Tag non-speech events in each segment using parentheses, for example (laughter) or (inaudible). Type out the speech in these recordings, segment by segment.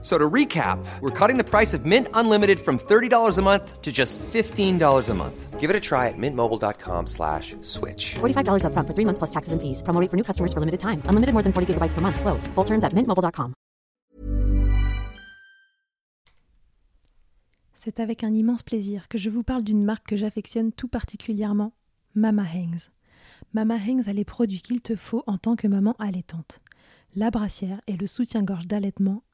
So to recap, we're cutting the price of Mint Unlimited from $30 a month to just $15 a month. Give it a try at mintmobile.com slash switch. $45 upfront for three months plus taxes and fees. Promo rate for new customers for limited time. Unlimited more than 40 gigabytes per month. Slows. Full terms at mintmobile.com. C'est avec un immense plaisir que je vous parle d'une marque que j'affectionne tout particulièrement, Mama Hangs. Mama Hangs a les produits qu'il te faut en tant que maman allaitante. La brassière et le soutien-gorge d'allaitement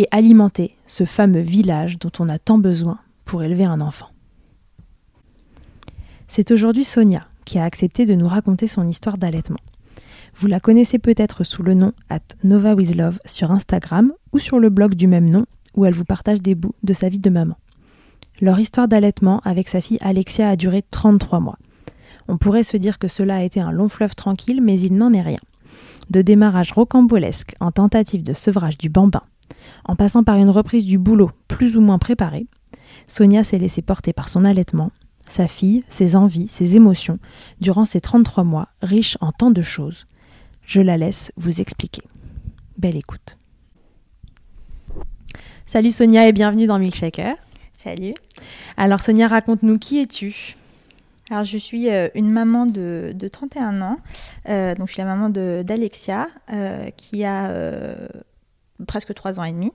et alimenter ce fameux village dont on a tant besoin pour élever un enfant. C'est aujourd'hui Sonia qui a accepté de nous raconter son histoire d'allaitement. Vous la connaissez peut-être sous le nom at Nova sur Instagram ou sur le blog du même nom où elle vous partage des bouts de sa vie de maman. Leur histoire d'allaitement avec sa fille Alexia a duré 33 mois. On pourrait se dire que cela a été un long fleuve tranquille, mais il n'en est rien. De démarrage rocambolesque en tentative de sevrage du bambin, en passant par une reprise du boulot plus ou moins préparée, Sonia s'est laissée porter par son allaitement, sa fille, ses envies, ses émotions, durant ces 33 mois riches en tant de choses. Je la laisse vous expliquer. Belle écoute. Salut Sonia et bienvenue dans Milkshaker. Salut. Alors Sonia, raconte-nous qui es-tu? Alors je suis euh, une maman de, de 31 ans. Euh, donc je suis la maman d'Alexia euh, qui a euh, presque 3 ans et demi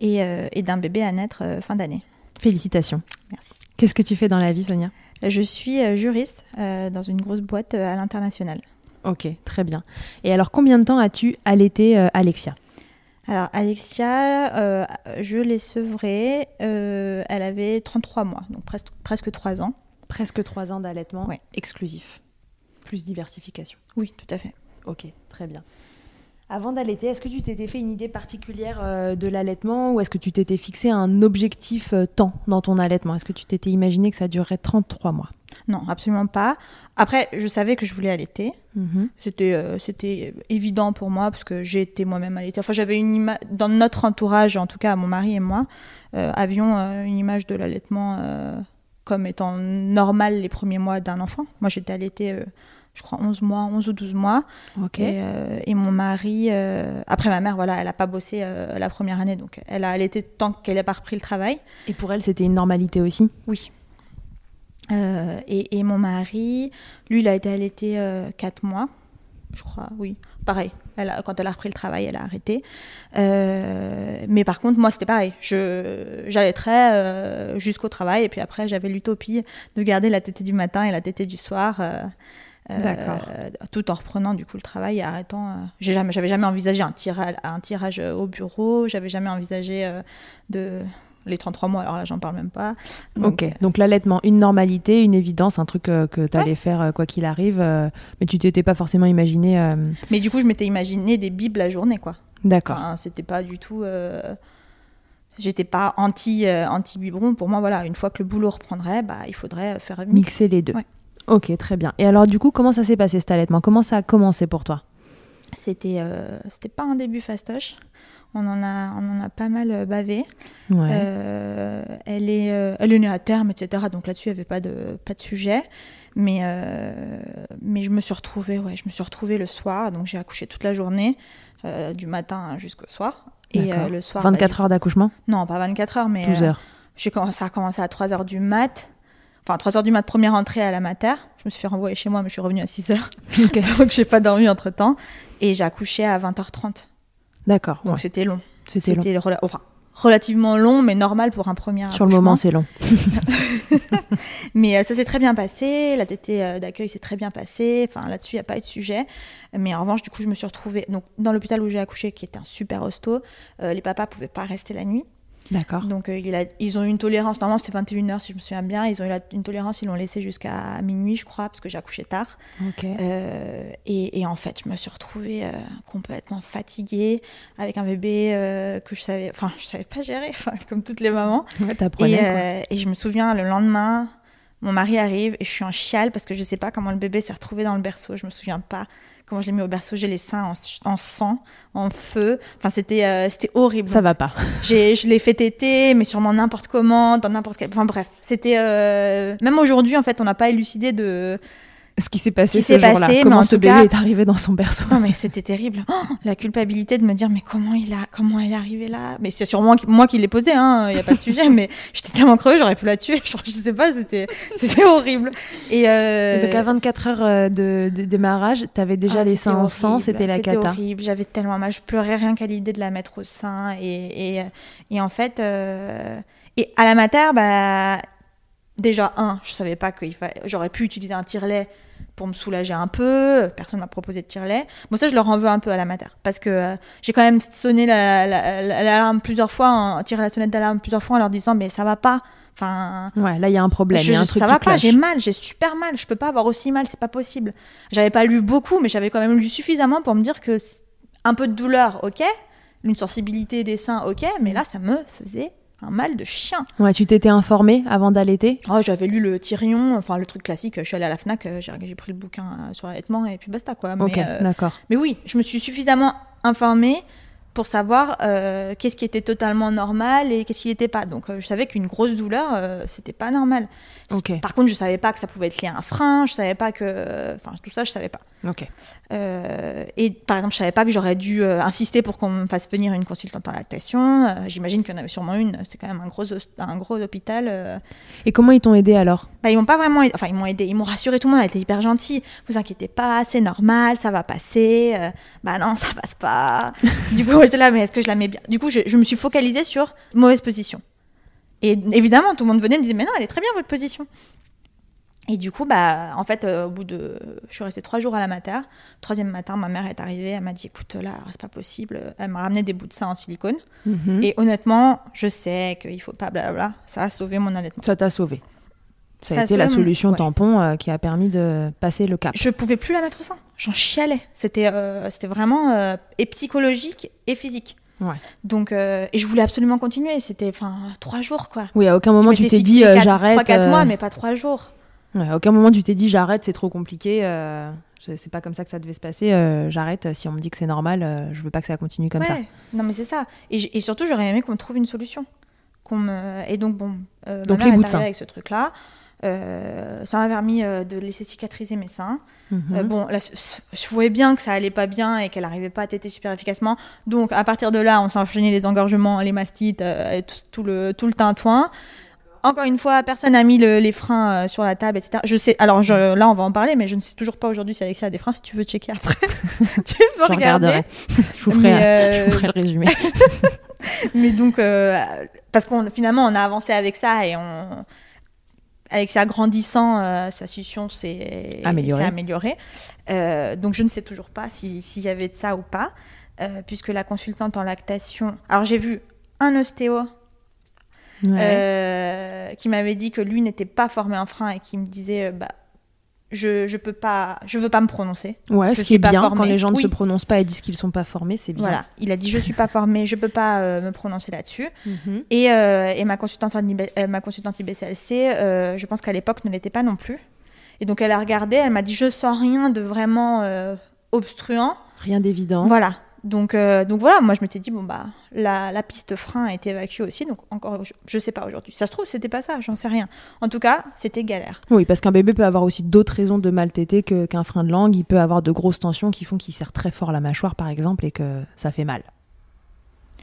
et, euh, et d'un bébé à naître euh, fin d'année. Félicitations. Merci. Qu'est-ce que tu fais dans la vie Sonia? Je suis euh, juriste euh, dans une grosse boîte euh, à l'international. Ok, très bien. Et alors combien de temps as-tu allaité euh, Alexia? Alors Alexia, euh, je l'ai sevrée, euh, elle avait 33 mois, donc presque, presque 3 ans. Presque 3 ans d'allaitement Ouais. exclusif. Plus diversification. Oui, tout à fait. Ok, très bien. Avant d'allaiter, est-ce que tu t'étais fait une idée particulière euh, de l'allaitement ou est-ce que tu t'étais fixé un objectif euh, temps dans ton allaitement? Est-ce que tu t'étais imaginé que ça durerait 33 mois? Non, absolument pas. Après, je savais que je voulais allaiter. C'était euh, c'était évident pour moi parce que j'ai été moi-même allaitée. Enfin, j'avais une image dans notre entourage, en tout cas mon mari et moi, euh, avions une image de l'allaitement comme étant normal les premiers mois d'un enfant. Moi, j'étais allaitée, je crois, 11 mois, 11 ou 12 mois. Ok. Et, euh, et mon mari, euh, après ma mère, voilà, elle n'a pas bossé euh, la première année, donc elle a allaité tant qu'elle n'a pas repris le travail. Et pour elle, c'était une normalité aussi? Oui. Et, et mon mari, lui, il a été allaité 4 mois, je crois, oui. Pareil, elle a- quand elle a repris le travail, elle a arrêté. Mais par contre, moi, c'était pareil. J'allaiterais jusqu'au travail, et puis après, j'avais l'utopie de garder la tétée du matin et la tétée du soir. Euh, tout en reprenant du coup le travail et arrêtant. euh, j'ai jamais, j'avais jamais envisagé un tirage, un tirage au bureau. J'avais jamais envisagé euh, de les 33 mois. Alors là, j'en parle même pas. Donc, ok, donc l'allaitement, une normalité, une évidence, un truc euh, que tu allais faire quoi qu'il arrive, mais tu t'étais pas forcément imaginé. Mais du coup, je m'étais imaginé des bibles la journée, quoi. D'accord. Enfin, c'était pas du tout. J'étais pas anti euh, anti biberon. Pour moi, voilà, une fois que le boulot reprendrait, bah, il faudrait faire. Mixer les deux. Ouais. Ok, très bien. Et alors, du coup, comment ça s'est passé cet allaitement? Comment ça a commencé pour toi? C'était euh, c'était pas un début fastoche. On en a on en a pas mal euh, bavé. Ouais. Euh, elle est euh, elle est née à terme, etc. Donc là-dessus, il n'y avait pas de pas de sujet. Mais mais je me suis retrouvée ouais, je me suis retrouvée le soir. Donc j'ai accouché toute la journée, du matin jusqu'au soir. Et le soir. bah, 24 heures d'accouchement? Non, pas 24 heures, mais 12 euh, heures. Commencé, ça a commencé à 3h du mat. Enfin, 3h du mat, première entrée à la mater. Je me suis fait renvoyer chez moi, mais je suis revenue à 6h. (laughs) Ok. (laughs) Donc, j'ai pas dormi entre temps. Et j'ai accouché à 20h30. D'accord. Donc, ouais. c'était long. C'était long. Rela- enfin, relativement long, mais normal pour un premier Sur le moment, c'est long. (laughs) Mais euh, ça s'est très bien passé. La tétée euh, d'accueil s'est très bien passée. Enfin, là-dessus, il n'y a pas eu de sujet. Mais en revanche, du coup, je me suis retrouvée donc, dans l'hôpital où j'ai accouché, qui était un super hosto. euh, les papas pouvaient pas rester la nuit. D'accord. Donc euh, il a- ils ont eu une tolérance, normalement c'est 21h si je me souviens bien, ils ont eu la- une tolérance, ils l'ont laissé jusqu'à minuit je crois, parce que j'ai accouché tard. Euh, et, et en fait je me suis retrouvée euh, complètement fatiguée, avec un bébé que je savais, enfin je savais pas gérer, (laughs) comme toutes les mamans. Ouais, Et, quoi. et je me souviens le lendemain, mon mari arrive et je suis en chiale parce que je sais pas comment le bébé s'est retrouvé dans le berceau, je me souviens pas comment je l'ai mis au berceau, j'ai les seins en, en sang, en feu, enfin c'était euh, c'était horrible. Ça va pas. (laughs) J'ai, je l'ai fait téter, mais sûrement n'importe comment, dans n'importe quel. Enfin bref, c'était. euh, Même aujourd'hui, en fait, on n'a pas élucidé de. Ce qui s'est passé ce jour-là. Comment en ce bébé cas- est arrivé dans son berceau Non, mais c'était terrible. Oh, la culpabilité de me dire, mais comment il a, comment elle est arrivée là? Mais c'est sûrement moi qui l'ai posé, hein. Il n'y a pas de sujet, (laughs) mais j'étais tellement creuse, j'aurais pu la tuer. Je, je sais pas, c'était, c'était horrible. Et, euh, Et donc à 24 heures euh, de, de démarrage, t'avais déjà Ah, les c'était seins en sang, c'était la C'était cata. horrible, j'avais tellement mal, je pleurais rien qu'à l'idée de la mettre au sein. Et, et, et en fait, euh, et à la mater, bah, déjà, un, je savais pas qu'il fallait, j'aurais pu utiliser un tire-lait pour me soulager un peu, personne m'a proposé de tire-lait. Bon, ça, je leur en veux un peu à la mater, parce que euh, j'ai quand même sonné la- la- la- l'alarme plusieurs fois, en- tiré la sonnette d'alarme plusieurs fois en leur disant, mais ça va pas. Enfin, Ouais, là il y a un problème, je- y a un truc ça va pas, j'ai mal, j'ai super mal, je peux pas avoir aussi mal, c'est pas possible. J'avais pas lu beaucoup, mais j'avais quand même lu suffisamment pour me dire que un peu de douleur, ok, une sensibilité des seins, ok, mais là ça me faisait un mal de chien. Ouais, tu t'étais informée avant d'allaiter? Oh, j'avais lu le Tyrion, enfin le truc classique, je suis allée à la Fnac, euh, j'ai pris le bouquin euh, sur l'allaitement et puis basta quoi. Mais, Ok, euh, d'accord. mais oui, je me suis suffisamment informée pour savoir euh, qu'est-ce qui était totalement normal et qu'est-ce qui n'était pas. Donc euh, je savais qu'une grosse douleur, euh, c'était pas normal. Par contre, je savais pas que ça pouvait être lié à un frein, je savais pas que. Enfin, tout ça, je savais pas. Euh, et par exemple, je savais pas que j'aurais dû insister pour qu'on me fasse venir une consultante en lactation. J'imagine qu'il y en avait sûrement une, c'est quand même un gros, un gros hôpital. Et comment ils t'ont aidé alors? Bah, ils m'ont pas vraiment aidé. Enfin, ils m'ont aidé, ils m'ont rassuré, tout le monde a été hyper gentil. Vous inquiétez pas, c'est normal, ça va passer. Bah non, ça passe pas. (laughs) du coup, j'étais là, mais est-ce que je la mets bien? Du coup, je, je me suis focalisée sur mauvaise position. Et évidemment, tout le monde venait et me disait, mais non, elle est très bien votre position. Et du coup, bah, en fait, euh, au bout de. Je suis restée trois jours à la mater. Troisième matin, ma mère est arrivée. Elle m'a dit écoute, là, c'est pas possible. Elle m'a ramené des bouts de sein en silicone. Mhm. Et honnêtement, je sais qu'il faut pas blablabla. Ça a sauvé mon allaitement. Ça t'a sauvé. Ça, Ça a été la solution ouais. tampon euh, qui a permis de passer le cap. Je pouvais plus la mettre au sein. J'en chialais. C'était euh, c'était vraiment euh, et psychologique et physique. Ouais. Donc, euh, et je voulais absolument continuer. C'était enfin trois jours quoi. Oui, à aucun moment tu t'es dit euh, j'arrête. Trois, quatre euh, mois, mais pas trois jours. ouais, à aucun moment tu t'es dit j'arrête, c'est trop compliqué. euh, c'est pas comme ça que ça devait se passer. euh, j'arrête. Si on me dit que c'est normal, euh, je veux pas que ça continue comme ouais. ça. Non, mais c'est ça. Et, surtout, j'aurais aimé qu'on me trouve une solution. Qu'on me... Et donc, bon, euh, Donc, ma les mère bouts est de avec ce truc-là. Euh, ça m'a permis euh, de laisser cicatriser mes seins. Mhm. Euh, bon, là, je voyais bien que ça allait pas bien et qu'elle n'arrivait pas à téter super efficacement. Donc, à partir de là, on s'est enchaîné les engorgements, les mastites, et tout, tout le, tout le tintouin. encore une fois, personne n'a mis le- les freins sur la table, etc. Je sais. Alors je- là, on va en parler, mais je ne sais toujours pas aujourd'hui si Alexia a des freins. Si tu veux checker après, (laughs) tu peux Je regarder. je, vous ferai, je vous ferai le résumé. (laughs) Mais donc, parce qu'on finalement, on a avancé avec ça et on, avec ça grandissant, euh, sa situation s'est Améliorée. Euh, donc, je ne sais toujours pas si- s'il y avait de ça ou pas, euh, puisque la consultante en lactation. Alors, j'ai vu un ostéo Ouais. qui m'avait dit que lui n'était pas formé en frein et qui me disait, bah, je je peux pas, je veux pas me prononcer. ouais, je ce qui est bien formée. quand les gens ne Oui. se prononcent pas et disent qu'ils sont pas formés, c'est bien. Voilà, il a dit je suis pas formé, je peux pas euh, me prononcer là-dessus. Mhm. Et, euh, et ma consultante euh, ma consultante IBCLC, euh, je pense qu'à l'époque ne l'était pas non plus. Et donc elle a regardé, elle m'a dit je sens rien de vraiment obstruant. Rien d'évident. Voilà. Donc, euh, donc voilà, moi je m'étais dit bon bah la, la piste frein a été évacuée aussi, donc encore je, je sais pas aujourd'hui. Ça se trouve c'était pas ça, j'en sais rien. En tout cas c'était galère. Oui, parce qu'un bébé peut avoir aussi d'autres raisons de mal téter qu'un frein de langue. Il peut avoir de grosses tensions qui font qu'il serre très fort la mâchoire, par exemple, et que ça fait mal.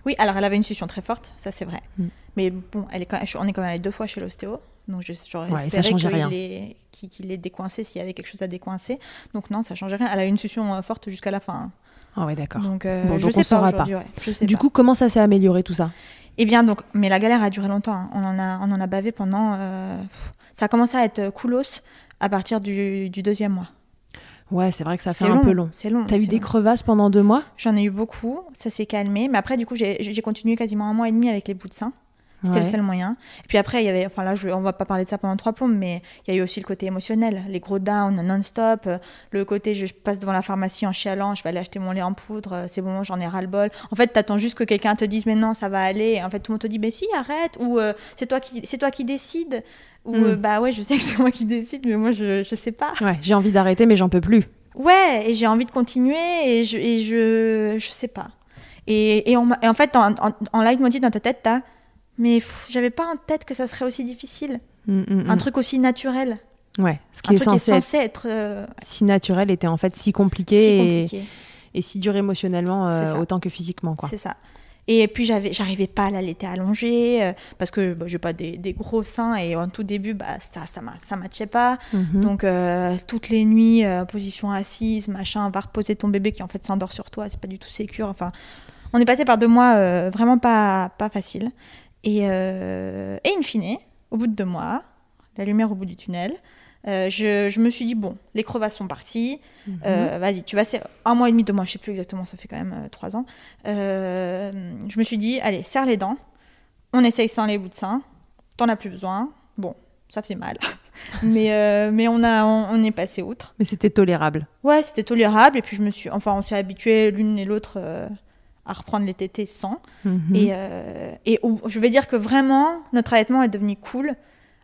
Oui, alors elle avait une succion très forte, ça c'est vrai. Mm. Mais bon, elle est quand on est quand même allé deux fois chez l'ostéo, donc je- j'aurais Ouais, espéré qu'il rien. ait- qu'il qu'il ait décoincé s'il y avait quelque chose à décoincer. Donc non, ça changeait rien. Elle a eu une succion euh, forte jusqu'à la fin. hein. Ah ouais, d'accord. Donc, euh, Bon, je donc sais on saura pas aujourd'hui. ouais, je sais Du pas. coup, comment ça s'est amélioré tout ça? Eh bien, donc, mais la galère a duré longtemps. hein. On, en a, on en a bavé pendant. euh, ça a commencé à être coolos à partir du, du deuxième mois. Ouais, c'est vrai que ça fait un long, peu long. C'est long. T'as eu des long. crevasses pendant deux mois? J'en ai eu beaucoup. Ça s'est calmé. Mais après, du coup, j'ai j'ai continué quasiment un mois et demi avec les bouts de sein. C'était le seul moyen. Et puis après, il y avait, enfin là, je, on va pas parler de ça pendant trois plombes, mais il y a eu aussi le côté émotionnel, les gros downs non-stop, euh, le côté je passe devant la pharmacie en chialant, je vais aller acheter mon lait en poudre, euh, c'est bon, j'en ai ras-le-bol. En fait, t'attends juste que quelqu'un te dise mais non, ça va aller. En fait, tout le monde te dit mais si, arrête, ou euh, c'est toi qui, c'est toi qui décide, ou Mm. euh, bah ouais, je sais que c'est moi qui décide, mais moi je, je sais pas. Ouais, j'ai envie d'arrêter, mais j'en peux plus. Ouais, et j'ai envie de continuer et je, et je, je sais pas. Et, et, on m'a- et en fait, en, en, en leitmotiv dans ta tête, t'as, mais j'avais pas en tête que ça serait aussi difficile, Mm, mm, un mm. truc aussi naturel, Ouais, ce qui un est truc qui est censé être censé être euh, si naturel était en fait si compliqué, si et- compliqué. Et, si dur émotionnellement euh, autant que physiquement. Quoi. C'est ça. Et puis j'avais, j'arrivais pas à l'allaiter allongée euh, parce que bah, j'ai pas des, des gros seins et en tout début bah ça ça ça matchait pas. Mhm. Donc euh, toutes les nuits euh, position assise machin va reposer ton bébé qui en fait s'endort sur toi c'est pas du tout sécure. Enfin on est passé par deux mois vraiment pas pas facile et euh, et in fine au bout de deux mois la lumière au bout du tunnel. euh, je, je me suis dit bon les crevasses sont parties Mhm. euh, vas-y, tu vas serrer- un mois et demi, deux mois, je sais plus exactement, ça fait quand même euh, trois ans. Je me suis dit, allez, serre les dents, on essaye sans les bouts de sein, t'en as plus besoin. Bon, ça faisait mal, (laughs) mais mais on a on, on est passé outre. Mais c'était tolérable. Ouais, c'était tolérable et puis je me suis, enfin, on s'est habitué l'une et l'autre à reprendre les tétés sans. Mhm. Et, euh, et au- je vais dire que vraiment, notre allaitement est devenu cool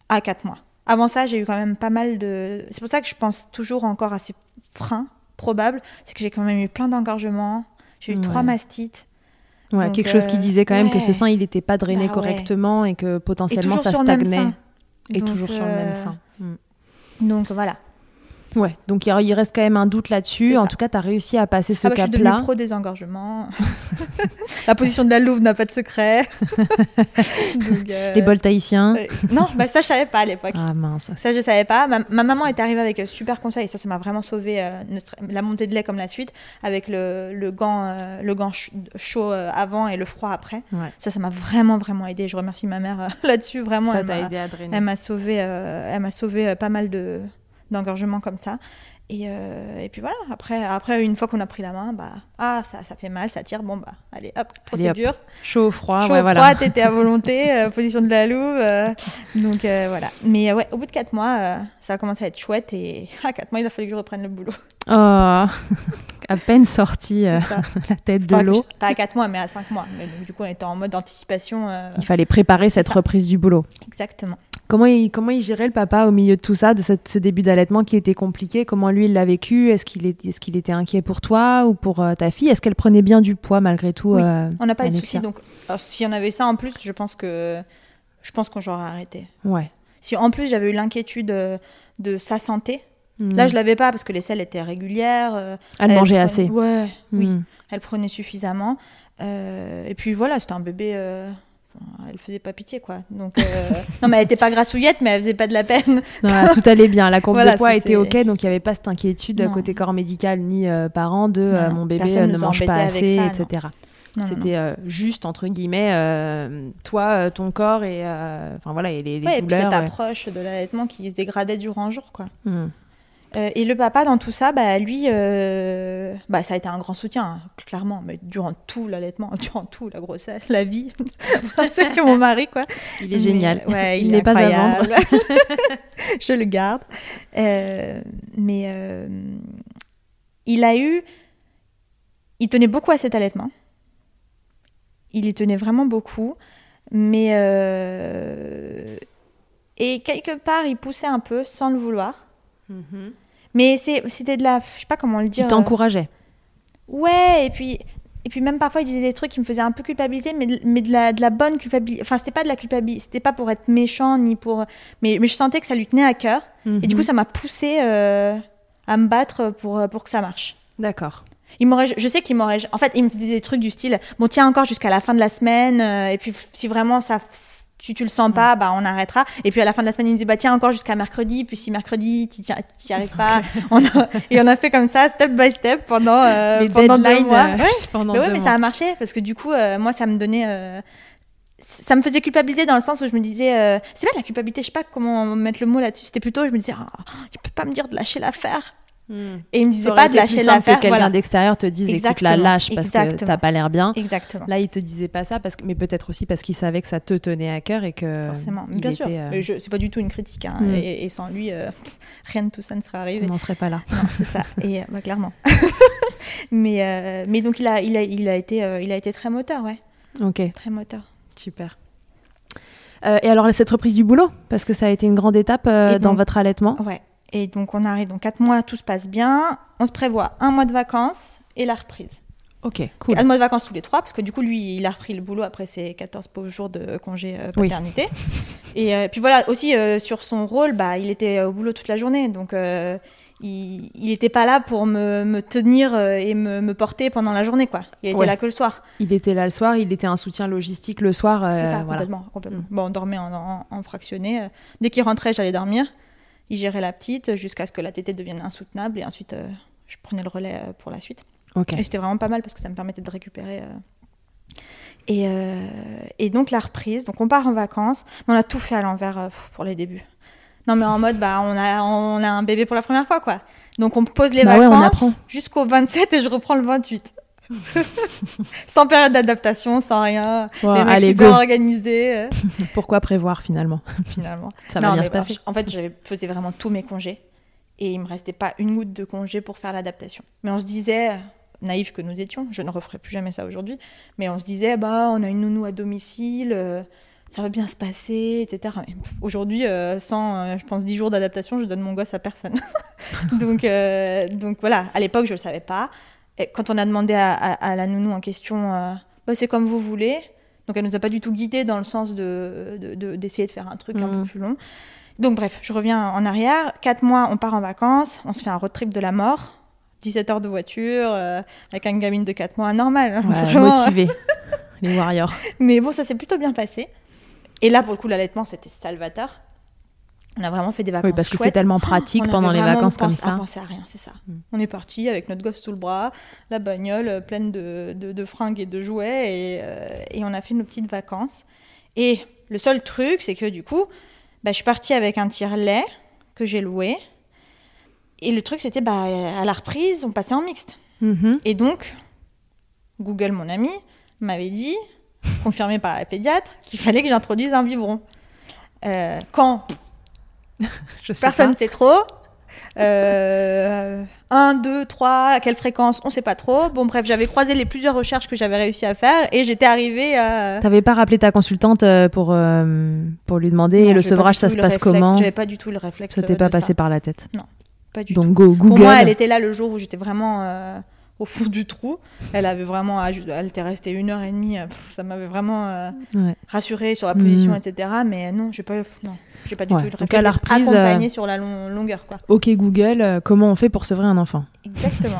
à 4 mois. Avant ça, j'ai eu quand même pas mal de... C'est pour ça que je pense toujours encore à ces freins probables. C'est que j'ai quand même eu plein d'engorgements. J'ai eu Ouais. trois mastites. Ouais, Donc, quelque chose qui euh, disait quand même que ce sein il n'était pas drainé Bah correctement et que potentiellement ça stagnait. Et toujours sur le même euh, sein. Mm. Donc voilà. Ouais, donc il reste quand même un doute là-dessus. En tout cas, tu as réussi à passer ce Ah bah, je suis devenue cap-là. pro des engorgements. (laughs) la position de la louve n'a pas de secret. (laughs) Donc, euh, Les bols tahitiens. euh, non, bah, ça je savais pas à l'époque. Ah mince. Ça, je savais pas. Ma, ma maman est arrivée avec un super conseil et ça, ça m'a vraiment sauvé euh, la montée de lait comme la suite, avec le, le gant, euh, le gant ch- chaud euh, avant et le froid après. Ouais. Ça, ça m'a vraiment, vraiment aidé. Je remercie ma mère euh, (laughs) là-dessus. Vraiment, Ça elle t'a m'a- aidé à drainer. elle m'a sauvé, euh, elle m'a sauvé euh, pas mal de d'engorgements comme ça. Et, euh, et puis voilà, après, après une fois qu'on a pris la main, bah, ah, ça, ça fait mal, ça tire, bon, bah, allez, hop, Allez, hop. procédure. Chaud, froid, Chaud, ouais, froid, voilà. t'étais à volonté, euh, (laughs) position de la louve. euh, donc voilà. Mais ouais, au bout de 4 mois, ça a commencé à être chouette et (laughs) à 4 mois, il a fallu que je reprenne le boulot. Oh, (laughs) à peine sorti la tête de Enfin, l'eau. je- Pas à 4 mois, mais à 5 mois. Mais donc, du coup, on était en mode anticipation. Il fallait préparer cette ça. reprise du boulot. Exactement. Comment il, comment il gérait le papa au milieu de tout ça, de cette- ce début d'allaitement qui était compliqué? Comment lui il l'a vécu? Est-ce qu'il est, est, qu'il était inquiet pour toi ou pour euh, ta fille? Est-ce qu'elle prenait bien du poids malgré tout Oui, euh, On n'a pas eu de soucis. Donc, si on avait ça en plus, je pense que je pense qu'on j'aurais arrêté. Ouais. Si en plus j'avais eu l'inquiétude euh, de sa santé, Mm. là je l'avais pas parce que les selles étaient régulières. euh, Elle mangeait prenait- assez. Ouais, oui. Mm. Elle prenait suffisamment. Et puis voilà, c'était un bébé elle faisait pas pitié quoi. Donc euh, (laughs) non mais elle était pas grassouillette mais elle faisait pas de la peine. Non, tout allait bien, la courbe Voilà, de poids était ok, donc il n'y avait pas cette inquiétude Non. côté corps médical ni euh, parents de euh, Non, mon bébé personne euh, ne mange pas assez, ça, etc. C'était euh, juste entre guillemets toi, ton corps et enfin voilà et les, les Ouais, et puis cette douleurs. ouais. approche de l'allaitement qui se dégradait durant un jour quoi. Hmm. Euh, et le papa, dans tout ça, bah, lui, euh, bah, ça a été un grand soutien, hein, clairement, mais durant tout l'allaitement, (laughs) durant tout la grossesse, la vie. (laughs) c'est que mon mari, quoi. Il est Mais, génial. ouais, il est n'est pas à vendre. (laughs) Je le garde. Euh, mais il a eu. Il tenait beaucoup à cet allaitement. Il y tenait vraiment beaucoup. Mais. Et quelque part, il poussait un peu sans le vouloir. Mais c'est- c'était de la. Je sais pas comment le dire. Il t'encourageait. Ouais, et puis, et puis même parfois il disait des trucs qui me faisaient un peu culpabiliser, mais de, mais de, la, de la bonne culpabilité. Enfin, c'était pas de la culpabilité, c'était pas pour être méchant, ni pour. Mais, mais je sentais que ça lui tenait à cœur. Et du coup, ça m'a poussé euh, à me battre pour, pour que ça marche. D'accord. Il m'aurait, je sais qu'il m'aurait. En fait, il me disait des trucs du style Bon, tiens encore jusqu'à la fin de la semaine, euh, et puis si vraiment ça. Tu, tu le sens pas, bah on arrêtera. Et puis à la fin de la semaine, il me disait bah tiens encore jusqu'à mercredi. Puis si mercredi tu n'y arrives pas, (laughs) on a- et on a fait comme ça, step by step pendant euh, pendant deux mois. euh, Ouais. (laughs) pendant Mais ouais, deux mais mois. ça a marché parce que du coup, euh, moi, ça me donnait. euh, ça me faisait culpabiliser dans le sens où je me disais. euh, c'est pas de la culpabilité, je sais pas comment mettre le mot là-dessus. C'était plutôt, je me disais, Ah, il peut pas me dire de lâcher l'affaire. Et il me disait pas de lâcher simple que l'affaire. quelqu'un Voilà. d'extérieur te dise écoute la Exactement, lâche parce que exactement. t'as pas l'air bien. Exactement. Là, il te disait pas ça parce que, mais peut-être aussi parce qu'il savait que ça te tenait à cœur et que Forcément, Mais bien sûr. euh, je- C'est pas du tout une critique. hein. Mm. Et, et sans lui, euh, (laughs) rien de tout ça ne serait arrivé. on n'en serait pas là. C'est ça. Et euh, bah, clairement. (laughs) mais, euh, mais donc il a, il a, il a été, euh, il a été très moteur, ouais, Ok, très moteur. super. Euh, et alors cette reprise du boulot, parce que ça a été une grande étape euh, dans votre allaitement? Ouais. Et donc on arrive, donc quatre mois, tout se passe bien. On se prévoit un mois de vacances et la reprise. Ok, cool. Un mois de vacances tous les trois, parce que du coup, lui, il a repris le boulot après ses 14 pauvres jours de congé euh, Oui. paternité. Et euh, puis voilà, aussi euh, sur son rôle, bah, il était au boulot toute la journée. Donc euh, il n'était pas là pour me, me tenir et me, me porter pendant la journée. quoi. Il était Ouais. là que le soir. Il était là le soir, il était un soutien logistique le soir. C'est ça, voilà. complètement. complètement. Bon, on dormait en, en- en fractionné. Dès qu'il rentrait, j'allais dormir. Il gérait la petite jusqu'à ce que la tétée devienne insoutenable. Et ensuite, euh, je prenais le relais euh, pour la suite. Et c'était vraiment pas mal parce que ça me permettait de récupérer. euh. Et, et donc la reprise, donc on part en vacances, mais on a tout fait à l'envers pour les débuts. Non mais en mode, bah, on, a, on a un bébé pour la première fois, quoi. Donc on pose les Bah vacances jusqu'au 27 et je reprends le 28. (laughs) sans période d'adaptation, sans rien. Ouais, les mecs allez, super go. organisés, euh, (laughs) Pourquoi prévoir finalement? Finalement. Ça va Non, bien se passer. En fait, j'avais posé vraiment tous mes congés et il me restait pas une goutte de congé pour faire l'adaptation. Mais on se disait, naïfs que nous étions, je ne referai plus jamais ça aujourd'hui, mais on se disait, bah, on a une nounou à domicile, euh, ça va bien se passer, etc. Aujourd'hui, euh, sans, euh, je pense, 10 jours d'adaptation, je donne mon gosse à personne. (laughs) donc, euh, donc voilà, à l'époque, je ne le savais pas. Et quand on a demandé à, à- à la nounou en question, euh, Bah, c'est comme vous voulez. Donc elle nous a pas du tout guidés dans le sens de, de- de- d'essayer de faire un truc un Mhm. peu plus long. Donc bref, je reviens en arrière. Quatre mois, on part en vacances, on se fait un road trip de la mort. 17 heures de voiture, euh, avec un gamine de 4 mois, normal. hein, Ouais, (laughs) vraiment. Motivé, (laughs) les warriors. Mais bon, ça s'est plutôt bien passé. Et là, pour le coup, l'allaitement, c'était salvateur. On a vraiment fait des vacances Oui, parce que c'est tellement (gasps) pratique On pendant les vacances comme ça. penser à rien, c'est ça. Mm. On est parti avec notre gosse sous le bras, la bagnole euh, pleine de, de- de fringues et de jouets, et, euh, et on a fait nos petites vacances. Et le seul truc, c'est que du coup, bah, je suis partie avec un tire-lait que j'ai loué. Et le truc, c'était bah, à la reprise, on passait en mixte. Mhm. Et donc, Google, mon ami, m'avait dit, confirmé par la pédiatre, qu'il fallait que j'introduise un biberon. Euh, quand (laughs) Je sais Personne ne sait trop. Euh, 1, 2, 3, à quelle fréquence, on ne sait pas trop. Bon, bref, j'avais croisé les plusieurs recherches que j'avais réussi à faire et j'étais arrivée à. T'avais pas rappelé ta consultante euh, pour, euh, pour lui demander Non, le sevrage, ça se passe réflexe, comment J'avais pas du tout le réflexe. Ça t'est euh, pas de passé ça. par la tête. Pas du Donc tout. go, Google. Pour moi, elle était là le jour où j'étais vraiment euh, au fond du trou. Elle avait vraiment. Elle était restée une heure et demie. euh, pff, ça m'avait vraiment euh, Ouais. rassurée sur la position, Mhm. etc. Mais non, j'ai pas, non, j'ai pas du Ouais, tout eu le donc à la reprise, Accompagnée sur la long- longueur, quoi. Ok Google, euh, comment on fait pour sevrer un enfant? Exactement.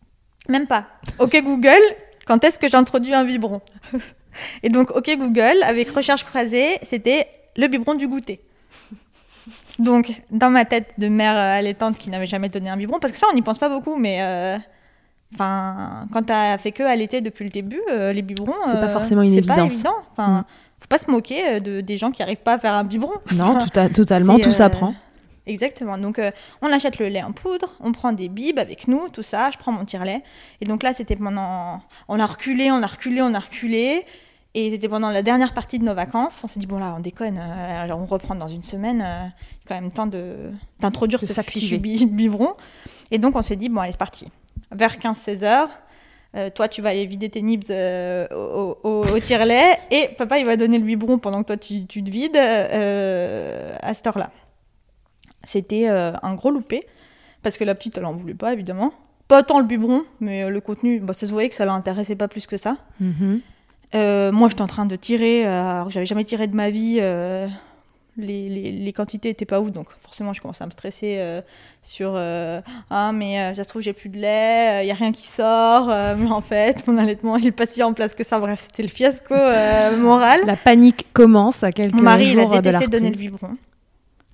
(laughs) Même pas. Ok Google, quand est-ce que j'introduis un biberon? (laughs) Et donc, OK Google, avec recherche croisée, c'était le biberon du goûter. Donc, dans ma tête de mère euh, allaitante qui n'avait jamais donné un biberon, parce que ça, on n'y pense pas beaucoup, mais euh, enfin, quand tu as fait que allaiter depuis le début, euh, les biberons. C'est pas euh, forcément une c'est pas évidence. évident. Enfin, Mm. faut pas se moquer euh, de, des gens qui arrivent pas à faire un biberon. Non, tout à- totalement, tout s'apprend. Exactement. Donc, euh, on achète le lait en poudre, on prend des bibes avec nous, tout ça. Je prends mon tire-lait. Et donc là, c'était pendant. On a reculé, on a reculé, on a reculé. Et c'était pendant la dernière partie de nos vacances. On s'est dit, bon, là, on déconne. euh, alors on reprend dans une semaine. euh, quand même temps de- d'introduire ce fichu bi- biberon. Et donc, on s'est dit, bon, allez, c'est parti. Vers 15-16 heures. euh, toi, tu vas aller vider tes nibs euh, au, au- au tire-lait (laughs) et papa, il va donner le biberon pendant que toi, tu, tu te vides euh, à cette heure-là. C'était un gros loupé, parce que la petite, elle en voulait pas, évidemment. Pas tant le biberon, mais le contenu, bah, ça se voyait que ça l'intéressait pas plus que ça. Mhm. Euh, moi, j'étais en train de tirer, alors que j'avais jamais tiré de ma vie. Les, les- les quantités étaient pas ouf, donc forcément, je commençais à me stresser euh, sur euh, Ah, mais euh, ça se trouve, j'ai plus de lait, il y a rien qui sort. (laughs) mais en fait, mon allaitement, il est pas si en place que ça. Bref, c'était le fiasco (laughs) moral. La panique commence à quelques Mon mari, il a de détesté donner le biberon.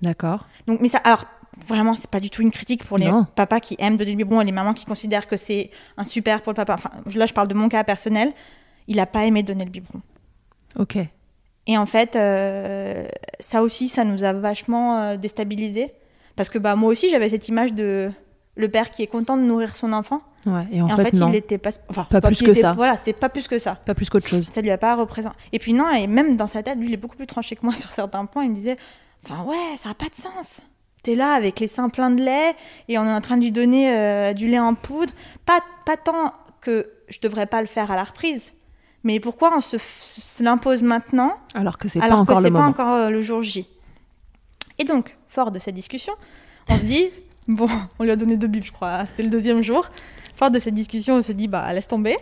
D'accord. Donc, mais ça, alors, vraiment, c'est pas du tout une critique pour les Non. papas qui aiment donner le biberon et les mamans qui considèrent que c'est un super pour le papa. Enfin, là, je parle de mon cas personnel. Il a pas aimé donner le biberon. Ok. Et en fait, euh, ça aussi, ça nous a vachement euh, déstabilisés. Parce que bah, moi aussi, j'avais cette image de le père qui est content de nourrir son enfant. Ouais. Et en et en fait, fait, non. il n'était pas. Enfin, Pas plus que était- ça. Voilà, c'était pas plus que ça. Pas plus qu'autre chose. Ça lui a pas représenté. Et puis non, et même dans sa tête, lui, il est beaucoup plus tranché que moi (laughs) sur certains points. Il me disait, enfin ouais, ça a pas de sens. T'es là avec les seins pleins de lait et on est en train de lui donner euh, du lait en poudre. Pas, pas tant que je devrais pas le faire à la reprise, mais pourquoi on se, l'impose maintenant Alors que c'est pas encore le pas moment. encore euh, le jour J? Et donc, fort de cette discussion, on se dit, bon, on lui a donné deux bibes, je crois, c'était le deuxième jour. Fort de cette discussion, on se dit, bah, laisse tomber.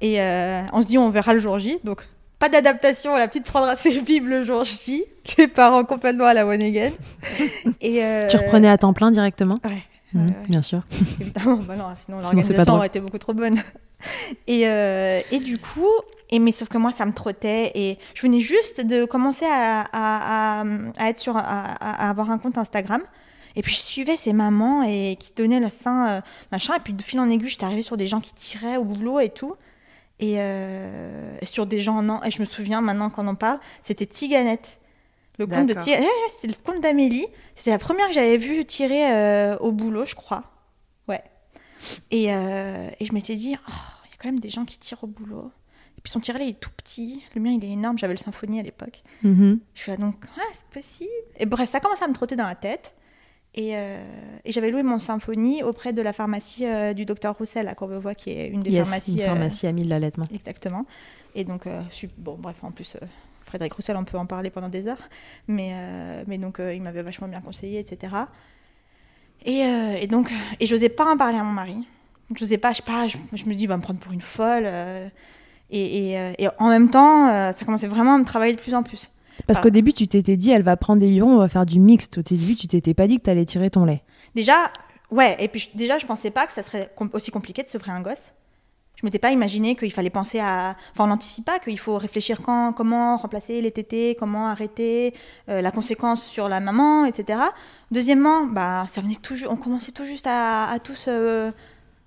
Et euh, on se dit, on verra le jour J. Donc, pas d'adaptation, la petite prendra ses (laughs) bibes le jour J. Les parents complètement à la one again. (laughs) Et, euh, Tu reprenais à temps plein directement? Ouais, Mhm, ouais, ouais. Bien sûr. évidemment. Bah non, sinon l'organisation aurait été beaucoup trop bonne. (laughs) Et, euh, et du coup, et, mais sauf que moi, ça me trottait. Et je venais juste de commencer à, à, à- à être sur, à, avoir un compte Instagram. Et puis je suivais ces mamans et qui donnaient le sein, euh, machin. Et puis de fil en aiguille, j'étais arrivée sur des gens qui tiraient au boulot et tout. Et, euh, et sur des gens, non. Et je me souviens maintenant qu'on en parle, c'était Tiganette. Le compte de D'accord. Ti- eh, c'était le compte d'Amélie. C'était la première que j'avais vue tirer au boulot, je crois. Et, euh, et je m'étais dit, oh, il y a quand même des gens qui tirent au boulot. Et puis son tirelet est tout petit. Le mien, il est énorme. J'avais le symphonie à l'époque. Mhm. Je suis là, donc, ah, c'est possible. Et bref, ça commençait à me trotter dans la tête. Et, euh, et j'avais loué mon symphonie auprès de la pharmacie euh, du docteur Roussel à Courbevoie, qui est une des Yes, pharmacies. une pharmacie amie de l'allaitement. Exactement. Et donc, je suis... bon, bref, en plus, Frédéric Roussel, on peut en parler pendant des heures. Mais, mais donc, il m'avait vachement bien conseillé, etc. Et, euh, et donc, et j'osais pas en parler à mon mari. Je pas, je sais pas, je, je me dis, il va me prendre pour une folle. euh, et, et, euh, et en même temps, ça commençait vraiment à me travailler de plus en plus. Parce qu'au début, tu t'étais dit, elle va prendre des biberons, on va faire du mixte. Au début, tu t'étais pas dit que t'allais tirer ton lait. Déjà, ouais, et puis je- déjà, je pensais pas que ça serait com- aussi compliqué de sevrer un gosse. Je m'étais pas imaginé qu'il fallait penser à. Enfin, on n'anticipe pas qu'il faut réfléchir quand, comment remplacer les tétés, comment arrêter, euh, la conséquence sur la maman, etc. Deuxièmement, bah, ça venait tout on commençait tout juste à, à tous. euh,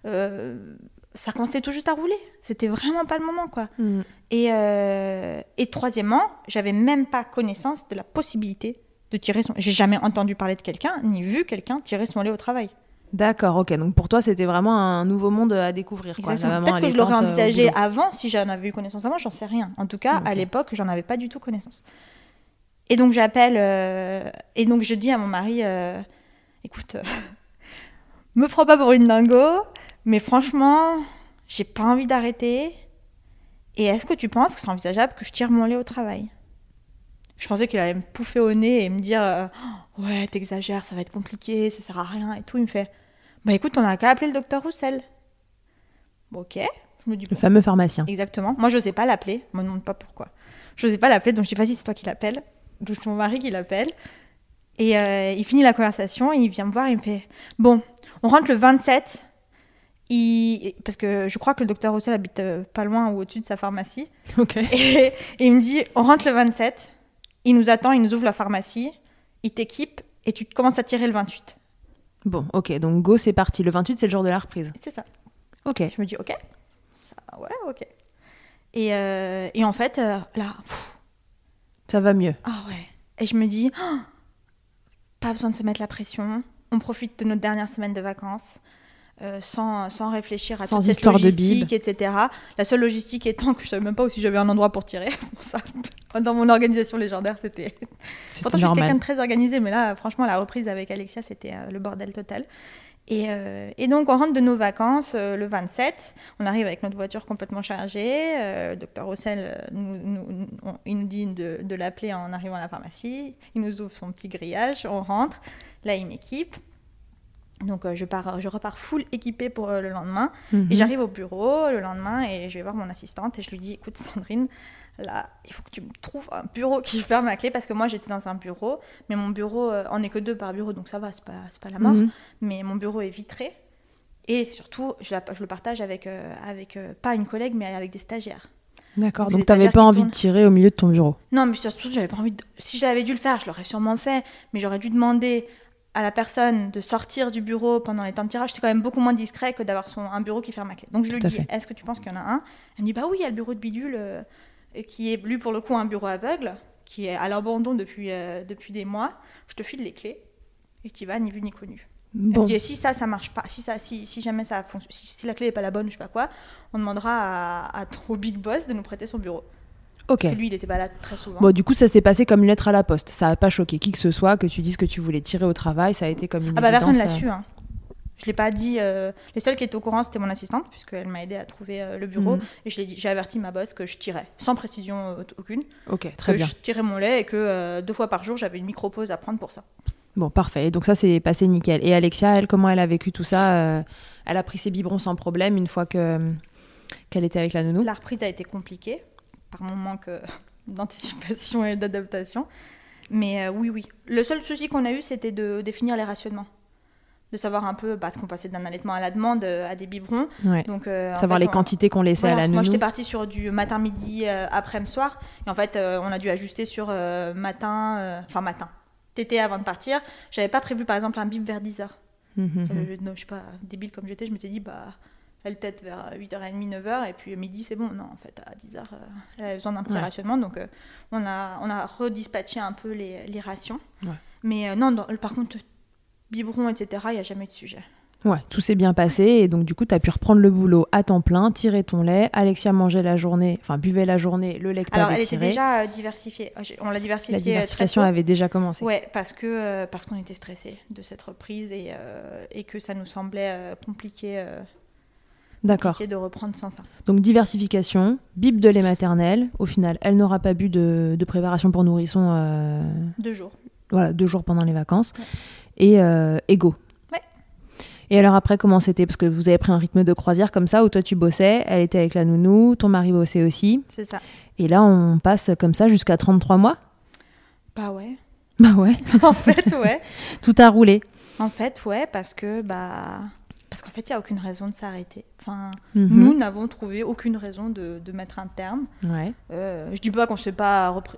euh, ça commençait tout juste à rouler. C'était vraiment pas le moment, quoi. Et, euh, et troisièmement, j'avais même pas connaissance de la possibilité de tirer son. J'ai jamais entendu parler de quelqu'un, ni vu quelqu'un tirer son lait au travail. D'accord, ok. Donc pour toi, c'était vraiment un nouveau monde à découvrir. Peut-être que je l'aurais envisagé avant, si j'en avais eu connaissance avant, j'en sais rien. En tout cas, à l'époque, j'en avais pas du tout connaissance. Et donc j'appelle, euh, et donc je dis à mon mari, euh, écoute, euh, (laughs) me prends pas pour une dingo, mais franchement, j'ai pas envie d'arrêter. Et est-ce que tu penses que c'est envisageable que je tire mon lait au travail? Je pensais qu'il allait me pouffer au nez et me dire, euh, Oh, ouais, t'exagères, ça va être compliqué, ça sert à rien et tout. Il me fait, bah écoute, on a qu'à appeler le docteur Roussel. Bon, ok. Je me dis, Le bon, fameux pharmacien. Exactement. Moi, je n'osais pas l'appeler. Je me demande pas pourquoi. Je n'osais pas l'appeler, donc je dis, vas-y, c'est toi qui l'appelle. Donc, c'est mon mari qui l'appelle. Et euh, il finit la conversation, et il vient me voir, il me fait, bon, on rentre le 27. il... parce que je crois que le docteur Roussel habite euh, pas loin ou au-dessus de sa pharmacie. (laughs) Ok. Et, et il me dit on rentre le 27, il nous attend, il nous ouvre la pharmacie, il t'équipe et tu commences à tirer le 28. Bon, ok, donc go, c'est parti. Le 28, c'est le jour de la reprise. C'est ça. Ok. Je me dis ok, ça, ouais, ok. Et, euh, et en fait, là, pff, Ça va mieux. ah ouais. Et je me dis Oh, pas besoin de se mettre la pression. On profite de notre dernière semaine de vacances. euh, sans, sans réfléchir à Sans toute cette histoire de logistique, bib. etc. La seule logistique étant que je savais même pas si j'avais un endroit pour tirer. (laughs) Ça, dans mon organisation légendaire, c'était Pourtant, je suis quelqu'un de très organisé, mais là, franchement, la reprise avec Alexia, c'était euh, le bordel total. Et, euh, et donc, on rentre de nos vacances euh, le 27. On arrive avec notre voiture complètement chargée. Euh, le docteur euh, nous, nous- on- il nous dit de, de l'appeler en arrivant à la pharmacie. Il nous ouvre son petit grillage. On rentre. Là, il m'équipe. Donc, je, pars, je repars full équipée pour le lendemain. Mhm. Et j'arrive au bureau le lendemain et je vais voir mon assistante et je lui dis écoute Sandrine, là il faut que tu me trouves un bureau qui ferme à clé parce que moi j'étais dans un bureau, mais mon bureau, euh, on n'est que deux par bureau donc ça va, c'est pas, pas la mort, Mhm. mais mon bureau est vitré et surtout je, la- je le partage avec, euh, avec euh, pas une collègue mais avec des stagiaires. D'accord, Donc, t'avais stagiaires pas envie tournent. de tirer au milieu de ton bureau. Non, mais surtout, j'avais pas envie de... Si j'avais dû le faire, je l'aurais sûrement fait, mais j'aurais dû demander à la personne de sortir du bureau pendant les temps de tirage. C'est quand même beaucoup moins discret que d'avoir un bureau qui ferme à clé. Donc je lui dis, est-ce que tu penses qu'il y en a un? Elle me dit, bah oui, il y a le bureau de bidule, euh, qui est lui pour le coup un bureau aveugle, qui est à l'abandon depuis, euh, depuis des mois. Je te file les clés et tu vas ni vu ni connu. Bon, dit, si ça, ça marche pas, si, ça, si, si jamais ça fonctionne, si, si la clé n'est pas la bonne, je sais pas quoi, on demandera à, à ton- au big boss de nous prêter son bureau. ok. Parce que lui, il n'était pas là très souvent. Bon, du coup, ça s'est passé comme une lettre à la poste. Ça a pas choqué qui que ce soit que tu dises que tu voulais tirer au travail. Ça a été comme une Ah bah personne l'a évidence, euh, su. Hein. Je l'ai pas dit. euh, Les seuls qui étaient au courant, c'était mon assistante, puisqu'elle m'a aidé à trouver euh, le bureau. Mhm. Et je l'ai dit- j'ai averti ma boss que je tirais, sans précision euh, aucune. Ok, très que bien. je tirais mon lait et que deux fois par jour, j'avais une micro-pause à prendre pour ça. Bon, parfait. Donc ça, c'est passé nickel. Et Alexia, elle, comment elle a vécu tout ça Elle a pris ses biberons sans problème une fois que qu'elle était avec la nounou? La reprise a été compliquée, par mon manque (laughs) d'anticipation et d'adaptation. Mais euh, oui, oui. Le seul souci qu'on a eu, c'était de définir les rationnements. De savoir un peu, parce qu'on passait d'un allaitement à la demande euh, à des biberons. Ouais. Donc, euh, Savoir fait, les on- quantités qu'on laissait Voilà, à la Moi, nounou. j'étais partie sur du matin, midi, euh, après-midi, soir. Et en fait, euh, on a dû ajuster sur matin, enfin matin, tété avant de partir. J'avais pas prévu, par exemple, un bip vers 10h. Mhm, mhm. Euh, non, je sais pas, débile comme j'étais, je m'étais dit, bah, elle tête vers 8h30, 9h, et puis midi, c'est bon. Non, en fait, à 10h, euh, elle avait besoin d'un petit Ouais. rationnement. Donc, on, a, on a redispatché un peu les, les rations. Ouais. Mais non, dans- par contre, biberon, etc., il n'y a jamais de sujet. Ouais, tout s'est bien passé et donc du coup, tu as pu reprendre le boulot à temps plein, tirer ton lait. Alexia mangeait la journée, enfin buvait la journée, le lait que Alors, elle était tiré. déjà euh, diversifiée. J'ai- On l'a diversifiée La euh, très diversification tôt. avait déjà commencé. Ouais, parce que euh, parce qu'on était stressé de cette reprise et, euh, et que ça nous semblait euh, compliqué, euh, D'accord. de reprendre sans ça. Donc diversification, bib de lait maternel. Au final, elle n'aura pas bu de, de préparation pour nourrisson Deux jours. voilà, deux jours pendant les vacances. Et euh, ego. Ouais. Et alors après, comment c'était? Parce que vous avez pris un rythme de croisière comme ça, où toi tu bossais, elle était avec la nounou, ton mari bossait aussi. C'est ça. Et là, on passe comme ça jusqu'à 33 mois? Bah ouais. (laughs) Bah ouais, en fait, ouais. (laughs) tout a roulé. En fait, ouais, parce que bah parce qu'en fait, il y a aucune raison de s'arrêter. Enfin, Mhm. nous n'avons trouvé aucune raison de, de mettre un terme. Ouais. Euh, je dis pas qu'on ne s'est pas repris.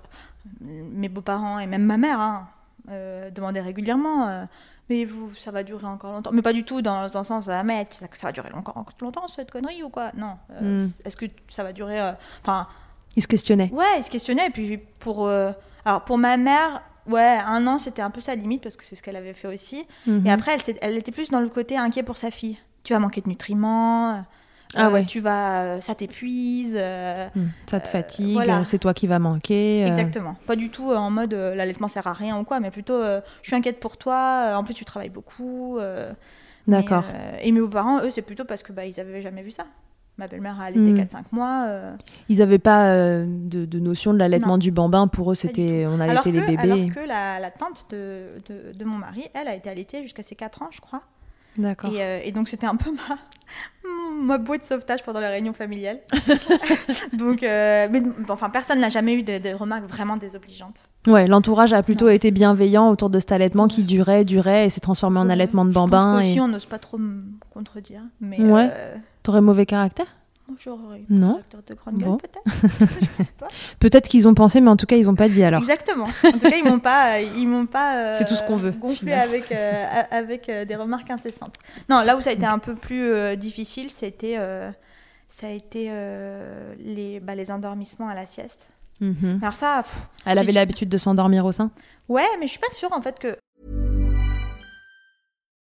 Mes beaux-parents et même ma mère hein, euh, régulièrement. euh, mais vous, ça va durer encore longtemps. Mais pas du tout dans un sens, ah, mais ça, ça va durer encore, longtemps cette connerie ou quoi? Non. Euh, Mm. Est-ce que ça va durer. euh, Enfin, Il se questionnait. ouais, ils se questionnaient. Et puis pour. euh, alors pour ma mère, ouais, un an c'était un peu sa limite parce que c'est ce qu'elle avait fait aussi. Mhm. Et après, elle, elle était plus dans le côté inquiet pour sa fille. Tu vas manquer de nutriments. Euh, Ah ouais. Tu vas, euh, ça t'épuise. euh, Hmm, Ça te Euh, fatigue, voilà. c'est toi qui vas manquer. euh, Exactement. Pas du tout euh, en mode euh, l'allaitement sert à rien ou quoi, mais plutôt euh, je suis inquiète pour toi. euh, en plus, tu travailles beaucoup. euh, D'accord. euh, et mes beaux-parents, eux, c'est plutôt parce que bah, ils avaient jamais vu ça. Ma belle-mère a allaité Mm. 4-5 mois. euh, Ils n'avaient pas euh, de, de notion de l'allaitement du bambin. Pour eux, c'était on allaitait que, les bébés. alors que la, la tante de, de, de mon mari, elle a été allaitée jusqu'à ses 4 ans, je crois. D'accord. Et, euh, et donc c'était un peu (laughs) ma, ma bouée de sauvetage pendant les réunions familiales. (laughs) Donc, euh, mais enfin, personne n'a jamais eu de, de remarques vraiment désobligeantes. Ouais, l'entourage a plutôt été bienveillant autour de cet allaitement qui durait, durait et s'est transformé en allaitement de Je pense bambin. Et... on n'ose pas trop me contredire. Mais Ouais. euh, T'aurais mauvais caractère? J'aurais Non. de grande gueule, Bon. peut-être. (laughs) (laughs) Peut-être qu'ils ont pensé, mais en tout cas, ils ont pas dit alors. Exactement. En tout cas, ils m'ont pas, ils m'ont pas. euh, (laughs) C'est tout ce qu'on veut, Gonflé avec euh, avec euh, des remarques incessantes. Non, là où ça a été un peu plus euh, difficile, c'était euh, ça a été euh, les bah, les endormissements à la sieste. Mhm. Alors ça, pff, Elle avait l'habitude de s'endormir au sein? Ouais, mais je suis pas sûre en fait que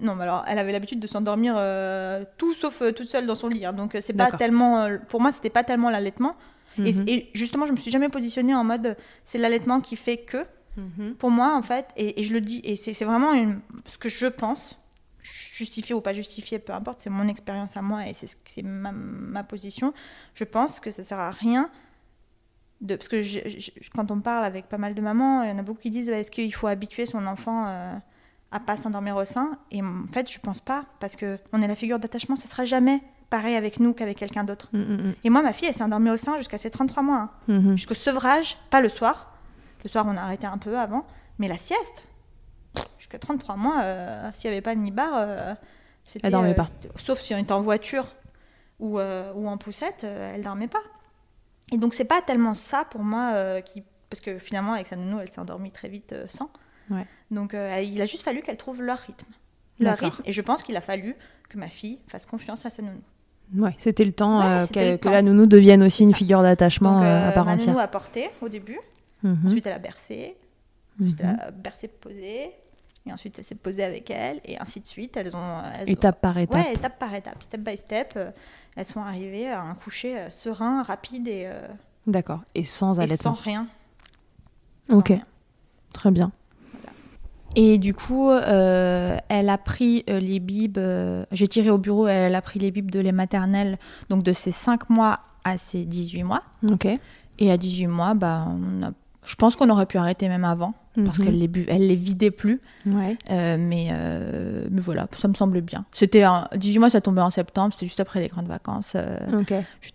Non, mais alors elle avait l'habitude de s'endormir euh, tout sauf euh, toute seule dans son lit. hein. donc euh, c'est pas D'accord. tellement, euh, pour moi, c'était pas tellement l'allaitement. Et- Mhm. et, justement, je me suis jamais positionnée en mode euh, c'est l'allaitement qui fait que. Pour moi, en fait, et, et je le dis, et c'est c'est vraiment une- ce que je pense, justifié ou pas justifié, peu importe, c'est mon expérience à moi et c'est ce- c'est ma, ma position. Je pense que ça sert à rien de parce que je- je- quand on parle avec pas mal de mamans, il y en a beaucoup qui disent Ouais, est-ce qu'il faut habituer son enfant euh, à pas s'endormir au sein Et en fait, je pense pas parce que on est la figure d'attachement, ce sera jamais pareil avec nous qu'avec quelqu'un d'autre. Mm, mm, Et moi, ma fille, elle s'est endormie au sein jusqu'à ses 33 mois. hein. mm. Jusqu'au sevrage, pas le soir. Le soir, on a arrêté un peu avant. Mais la sieste, jusqu'à 33 mois, euh, s'il n'y avait pas le nibar, euh, Elle dormait euh, pas. Sauf si on était en voiture ou, euh, ou en poussette, elle dormait pas. Et donc, c'est pas tellement ça pour moi qui. Parce que finalement, avec sa nounou, elle s'est endormie très vite sans. Ouais. Donc, euh, il a juste fallu qu'elle trouve leur rythme. Leur rythme. Et je pense qu'il a fallu que ma fille fasse confiance à sa nounou. Ouais, c'était le temps Ouais, euh, le que temps. la nounou devienne aussi une figure d'attachement euh, à euh, part ma entière. nounou a porté au début. Mhm. Ensuite, elle a bercé. Ensuite, Mhm. elle a bercé, posé. Et ensuite, elle s'est posée avec elle. Et ainsi de suite. Elles ont. Elles Étape par étape. Ouais, étape par étape, step by step. euh, elles sont arrivées à un coucher euh, serein, rapide et, euh, D'accord. Et sans et sans allaitement. rien. Sans Ok, rien. très bien. Et du coup, euh, elle a pris euh, les bibes. euh, J'ai tiré au bureau, elle a pris les bibes de lait maternel, donc de ses 5 mois à ses 18 mois. Ok. Et à 18 mois, bah, on a- je pense qu'on aurait pu arrêter même avant, parce Mhm. qu'elle les, elle les vidait plus. Ouais. Euh, mais, euh, mais voilà, ça me semblait bien. C'était un- 18 mois, ça tombait en septembre, c'était juste après les grandes vacances. euh,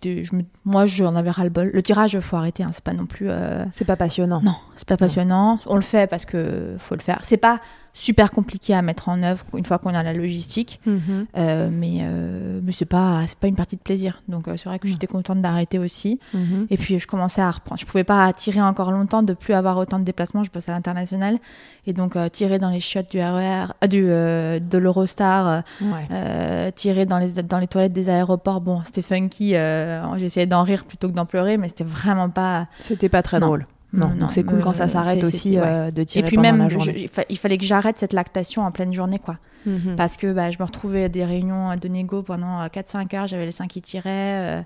je me- moi, j'en avais ras-le-bol. Le tirage, il faut arrêter, hein, c'est pas non plus. euh, C'est pas passionnant. Non, c'est pas passionnant. On le fait parce que faut le faire. C'est pas super compliqué à mettre en œuvre une fois qu'on a la logistique, Mhm. euh, mais, euh, mais c'est pas, c'est pas une partie de plaisir. Donc euh, c'est vrai que j'étais contente d'arrêter aussi. Mhm. Et puis je commençais à reprendre. Je pouvais pas tirer encore longtemps, de plus avoir autant de déplacements. Je bosse à l'international. Et donc tirer dans les chiottes du RER, euh, du, de l'Eurostar, Ouais. tirer dans les, dans les toilettes des aéroports. Bon, c'était funky. J'essayais d'en rire plutôt que d'en pleurer, mais c'était vraiment pas. C'était pas très Non. drôle. Non, Non, c'est cool euh, quand ça s'arrête aussi ouais. euh, de Et tirer puis pendant même, la je- journée. il fa- il fallait que j'arrête cette lactation en pleine journée, quoi. Mhm. Parce que bah, je me retrouvais à des réunions de négo pendant 4-5 heures, j'avais les seins qui tiraient. euh,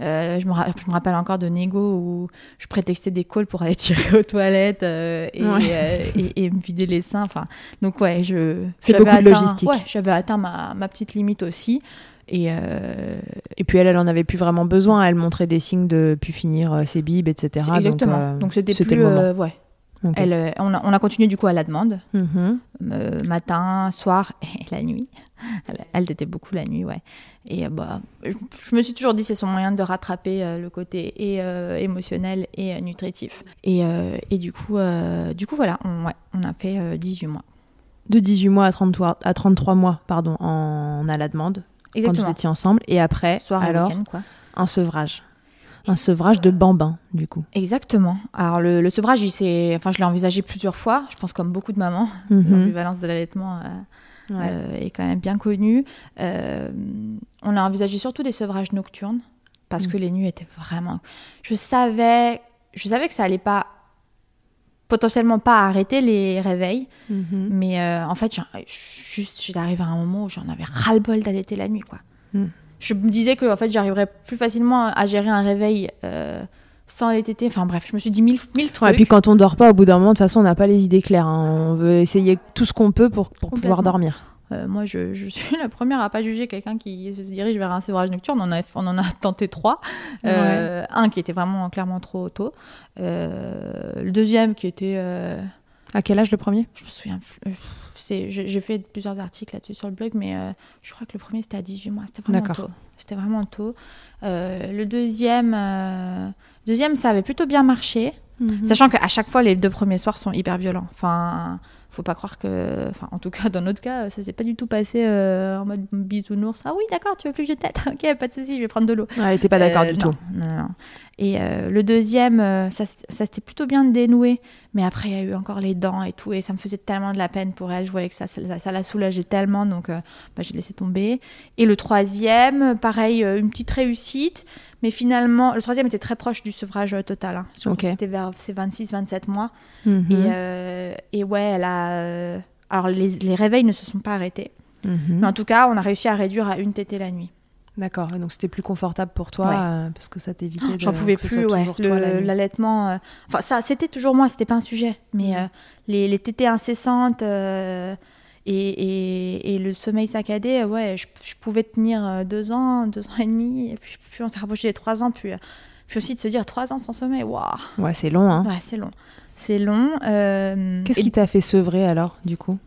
euh, je, me ra- je me rappelle encore de négo où je prétextais des calls pour aller (laughs) tirer aux toilettes euh, et, Ouais. euh, et, et me vider les seins. Enfin, donc ouais, je C'est beaucoup de logistique. Ouais, j'avais atteint ma, ma petite limite aussi. Et euh, Et puis elle, elle en avait plus vraiment besoin. Elle montrait des signes de pu finir euh, ses bibes, etc. Exactement. euh, Donc c'était plus le moment. ouais. Elle, on, a, on a continué du coup à la demande, Mhm. euh, matin, soir (laughs) et la nuit. Elle, elle était beaucoup la nuit, ouais. Et euh, bah, je, je me suis toujours dit c'est son moyen de rattraper euh, le côté et émotionnel et nutritif. Et, et du coup, du coup voilà, on, ouais, on a fait euh, 18 mois. De 18 mois à 33, à 33 mois, pardon, en à la demande, quand Exactement. vous étiez ensemble. Et après, Soir et alors, quoi. un sevrage. Un sevrage de bambin, du coup. Exactement. Alors le, le sevrage, il enfin, je l'ai envisagé plusieurs fois. Je pense comme beaucoup de mamans, Mhm. l'ambivalence de l'allaitement. euh, Ouais. euh, est quand même bien connu. Euh, on a envisagé surtout des sevrages nocturnes parce Mm. que les nuits étaient vraiment. Je savais, je savais que ça allait pas potentiellement pas arrêter les réveils, Mhm. mais euh, en fait, juste j'étais arrivée à un moment où j'en avais ras le bol d'allaiter la nuit, quoi. Mm. Je me disais que en fait, j'arriverais plus facilement à gérer un réveil. euh, sans les tétés, enfin bref, je me suis dit mille, mille trucs. Ouais, et puis quand on dort pas, au bout d'un moment, de toute façon, on n'a pas les idées claires. hein. On veut essayer tout ce qu'on peut pour, pour pouvoir dormir. Euh, moi, je, je suis (laughs) la première à pas juger quelqu'un qui se dirige vers un sevrage nocturne. On, en a, on en a (laughs) tenté trois. Euh, Un qui était vraiment clairement trop tôt. Euh, le deuxième qui était... À quel âge le premier? Je me souviens plus. c'est- J'ai fait plusieurs articles là-dessus sur le blog, mais je crois que le premier c'était à 18 mois. C'était vraiment tôt. C'était vraiment tôt. Le deuxième, deuxième, ça avait plutôt bien marché. Mhm. Sachant qu'à chaque fois, les deux premiers soirs sont hyper violents. Enfin, faut pas croire que. Enfin, en tout cas, (laughs) dans notre cas, ça s'est pas du tout passé euh, en mode bisounours. Ah oui, d'accord, tu veux plus que je t'aide (laughs) Ok, pas de souci, je vais prendre de l'eau. Ouais, elle était pas d'accord Euh, du non, tout. Non, non. Et euh, le deuxième, euh, ça, ça s'était plutôt bien dénoué. Mais après, il y a eu encore les dents et tout. Et ça me faisait tellement de la peine pour elle. Je voyais que ça, ça, ça la soulageait tellement. Donc, bah, j'ai laissé tomber. Et le troisième, pareil, une petite réussite. Mais finalement, le troisième était très proche du sevrage total. hein. C'était vers ses 26-27 mois. Et, euh, et ouais, elle a. euh, Alors, les, les réveils ne se sont pas arrêtés. Mhm. Mais en tout cas, on a réussi à réduire à une tétée la nuit. D'accord. Et donc c'était plus confortable pour toi Ouais. euh, parce que ça t'évitait de. J'en pouvais plus, ouais. L'allaitement. euh, Enfin, ça, c'était toujours moi, c'était pas un sujet. Mais Mhm. euh, les, les tétées incessantes et, et, et le sommeil saccadé, ouais, je, je pouvais tenir deux ans, deux ans et demi. Et puis, puis on s'est rapproché des trois ans. Puis, puis aussi de se dire trois ans sans sommeil, waouh, Ouais, c'est long. Hein. ouais, c'est long. C'est long. euh, Qu'est-ce et qui t'a fait sevrer alors, du coup?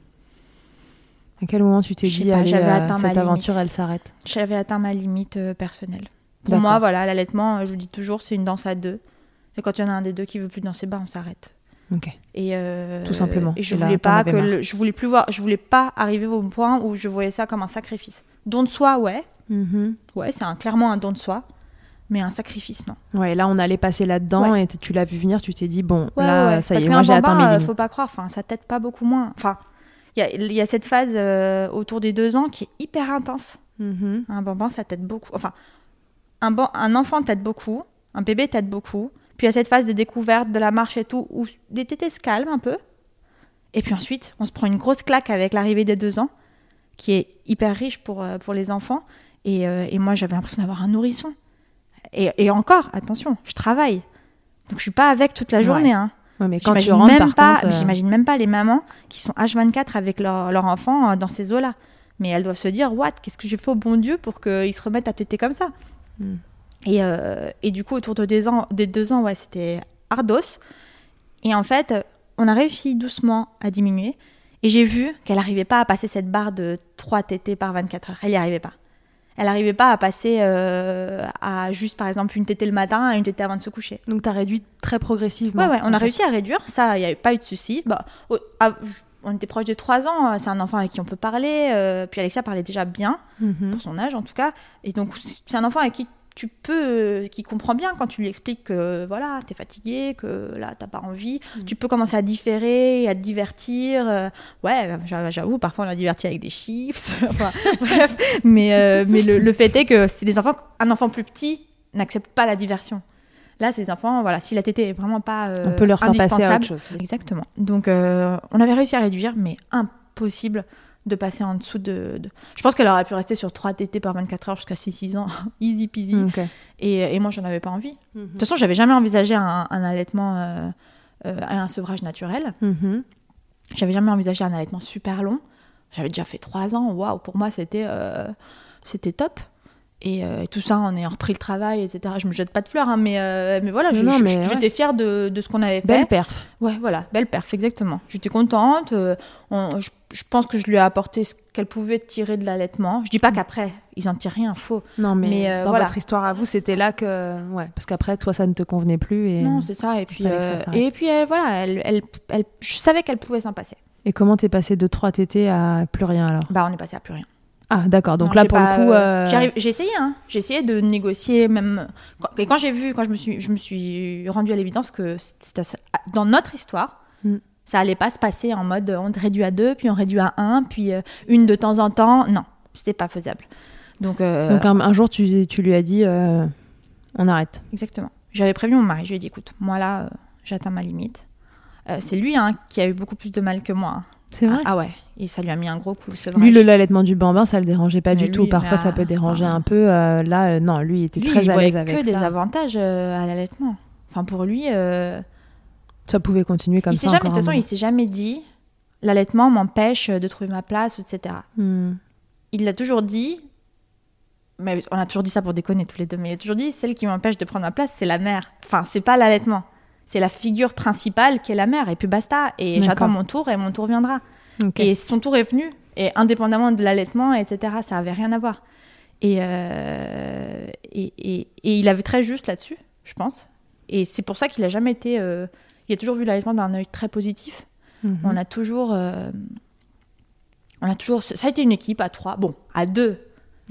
À quel moment tu t'es dit, pas, allez, euh, cette aventure, limite. elle s'arrête? J'avais atteint ma limite euh, personnelle. Pour moi, voilà, l'allaitement, euh, je vous dis toujours, c'est une danse à deux. Et quand il y en a un des deux qui veut plus danser, bah, on s'arrête. Ok. Et Tout simplement. Et je Et là, voulais pas que le- je voulais plus voir, je voulais pas arriver au point où je voyais ça comme un sacrifice. Don de soi, ouais, Mhm. ouais, c'est clairement un don de soi, mais un sacrifice, non. Ouais, là on allait passer là-dedans Ouais. et tu l'as vu venir, tu t'es dit, bon, Ouais, là ouais, ça y est, moi j'ai atteint mes euh, limites. faut pas croire, enfin, ça t'aide pas beaucoup moins. Enfin, il y a, il y a cette phase euh, autour des deux ans qui est hyper intense. Mhm. Un bambin, ça t'aide beaucoup. Enfin, un, ban- un enfant t'aide beaucoup, un bébé t'aide beaucoup. Puis il y a cette phase de découverte de la marche et tout, où les tétés se calment un peu. Et puis ensuite, on se prend une grosse claque avec l'arrivée des deux ans, qui est hyper riche pour, euh, pour les enfants. Et, euh, et moi, j'avais l'impression d'avoir un nourrisson. Et, et encore, attention, je travaille. Donc je suis pas avec toute la Ouais. journée. Hein. Ouais, mais quand tu J'imagine rentres, même par pas, contre, euh, j'imagine même pas les mamans qui sont H24 avec leur, leur enfant euh, dans ces eaux-là. Mais elles doivent se dire, what, qu'est-ce que j'ai fait au bon Dieu pour qu'ils se remettent à téter comme ça? Mm. et, euh, et du coup, autour de des, ans, des deux ans, ouais, c'était ardos. Et en fait, on a réussi doucement à diminuer. Et j'ai vu qu'elle n'arrivait pas à passer cette barre de 3 tétés par 24 heures. Elle n'y arrivait pas. Elle n'arrivait pas à passer euh, à juste, par exemple, une tétée le matin à une tétée avant de se coucher. donc t'as réduit très progressivement. Ouais, ouais, on a réussi à réduire, ça, il n'y avait pas eu de souci. Bah, on était proche des 3 ans, euh, c'est un enfant avec qui on peut parler. euh, puis Alexia parlait déjà bien, Mhm. pour son âge en tout cas. Et donc, c'est un enfant avec qui tu peux, qui comprend bien quand tu lui expliques que voilà, t'es fatigué, que là, t'as pas envie. Tu peux commencer à différer, à te divertir. euh, ouais, j'a- j'avoue, parfois on l'a diverti avec des chips. (laughs) enfin, bref. Mais, euh, mais le, le fait est que c'est des enfants, un enfant plus petit n'accepte pas la diversion. Là, des enfants, voilà, si la tétée est vraiment pas euh, On peut leur faire passer à autre chose. Exactement. Donc, euh, on avait réussi à réduire, mais impossible de passer en dessous de, de- Je pense qu'elle aurait pu rester sur 3 tétés par 24 heures jusqu'à 6 ans, (laughs) easy peasy. Et, et moi, j'en avais pas envie. Mhm. De toute façon, j'avais jamais envisagé un, un allaitement, euh, euh, un sevrage naturel. Mhm. J'avais jamais envisagé un allaitement super long. J'avais déjà fait 3 ans. Waouh, pour moi, c'était euh, c'était top. Et euh, tout ça, en ayant repris le travail, etc. Je me jette pas de fleurs, hein, mais, euh, mais voilà, je- ouais. j'étais fière de, de ce qu'on avait fait. Belle perf. Ouais, voilà, belle perf, exactement. J'étais contente. euh, on- je, je pense que je lui ai apporté ce qu'elle pouvait tirer de l'allaitement. Je dis pas qu'après, ils en tirent rien, faux. Non, mais, Mais, euh, dans voilà. votre histoire à vous, c'était là que. Ouais, parce qu'après, toi, ça ne te convenait plus. Et, Non, c'est ça. Et puis, ça et puis elle, voilà, elle, elle, elle- je savais qu'elle pouvait s'en passer. et comment t'es passé de 3 tétés à plus rien alors? Bah, on est passé à plus rien. Ah, d'accord. Donc Non, là, pour pas, le coup. euh, euh, J'ai essayé, hein. J'ai essayé de négocier même. Et quand j'ai vu, quand je me suis, je me suis rendue à l'évidence que assez- dans notre histoire, Mm. ça allait pas se passer en mode on réduit à deux, puis on réduit à un, puis euh, une de temps en temps. Non, c'était pas faisable. Donc, euh, Donc un, un jour, tu, tu lui as dit euh, on arrête. exactement. J'avais prévenu mon mari. Je lui ai dit écoute, moi là, j'atteins ma limite. C'est lui hein, qui a eu beaucoup plus de mal que moi. hein. C'est vrai Ah, ah ouais, et ça lui a mis un gros coup. Lui, le l'allaitement du bambin, ça le dérangeait pas Mais du tout. Parfois, ça peut déranger ah. un peu. euh, là, euh, non, lui, il était Lui, très il à l'aise avec que des ça. avantages euh, à l'allaitement. Enfin, pour lui, Ça pouvait continuer comme il ça. jamais, de toute façon, il s'est jamais dit l'allaitement m'empêche de trouver ma place, etc. Hmm. Il l'a toujours dit, mais on a toujours dit ça pour déconner tous les deux, mais il a toujours dit celle qui m'empêche de prendre ma place, c'est la mère. Enfin, c'est pas l'allaitement. C'est la figure principale qui est la mère, et puis basta. Et j'attends mon tour, et mon tour viendra. Et son tour est venu, et indépendamment de l'allaitement, etc., ça avait rien à voir. Et, euh, et, et- et il avait très juste là-dessus, je pense. Et c'est pour ça qu'il a jamais été. euh, il a toujours vu l'allaitement d'un œil très positif. Mhm. On a toujours. euh, on a toujours. Ça a été une équipe à trois, bon, à deux,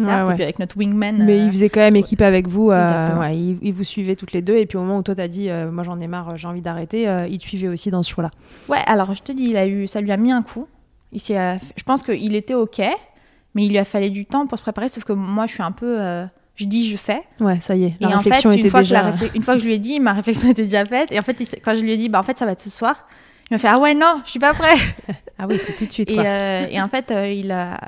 certes, Ouais, ouais. et puis avec notre wingman. Mais euh, il faisait quand même équipe avec vous. euh, il, il vous suivait toutes les deux. Et puis au moment où toi, t'as dit euh, moi, j'en ai marre, j'ai envie d'arrêter, il te suivait aussi dans ce choix-là. Ouais, alors je te dis, il a eu, ça lui a mis un coup. Il je pense qu'il était OK, mais il lui a fallu du temps pour se préparer, sauf que moi, je suis un peu. je dis, je fais. Ouais, ça y est. La et en fait, réflexion une était fois, déjà. que la une fois que je lui ai dit, ma réflexion était déjà faite. Et en fait, quand je lui ai dit, bah, en fait, ça va être ce soir, il m'a fait, ah ouais, non, je suis pas prêt. (laughs) Ah oui, c'est tout de suite. et, Quoi. euh, et en fait, euh, il a.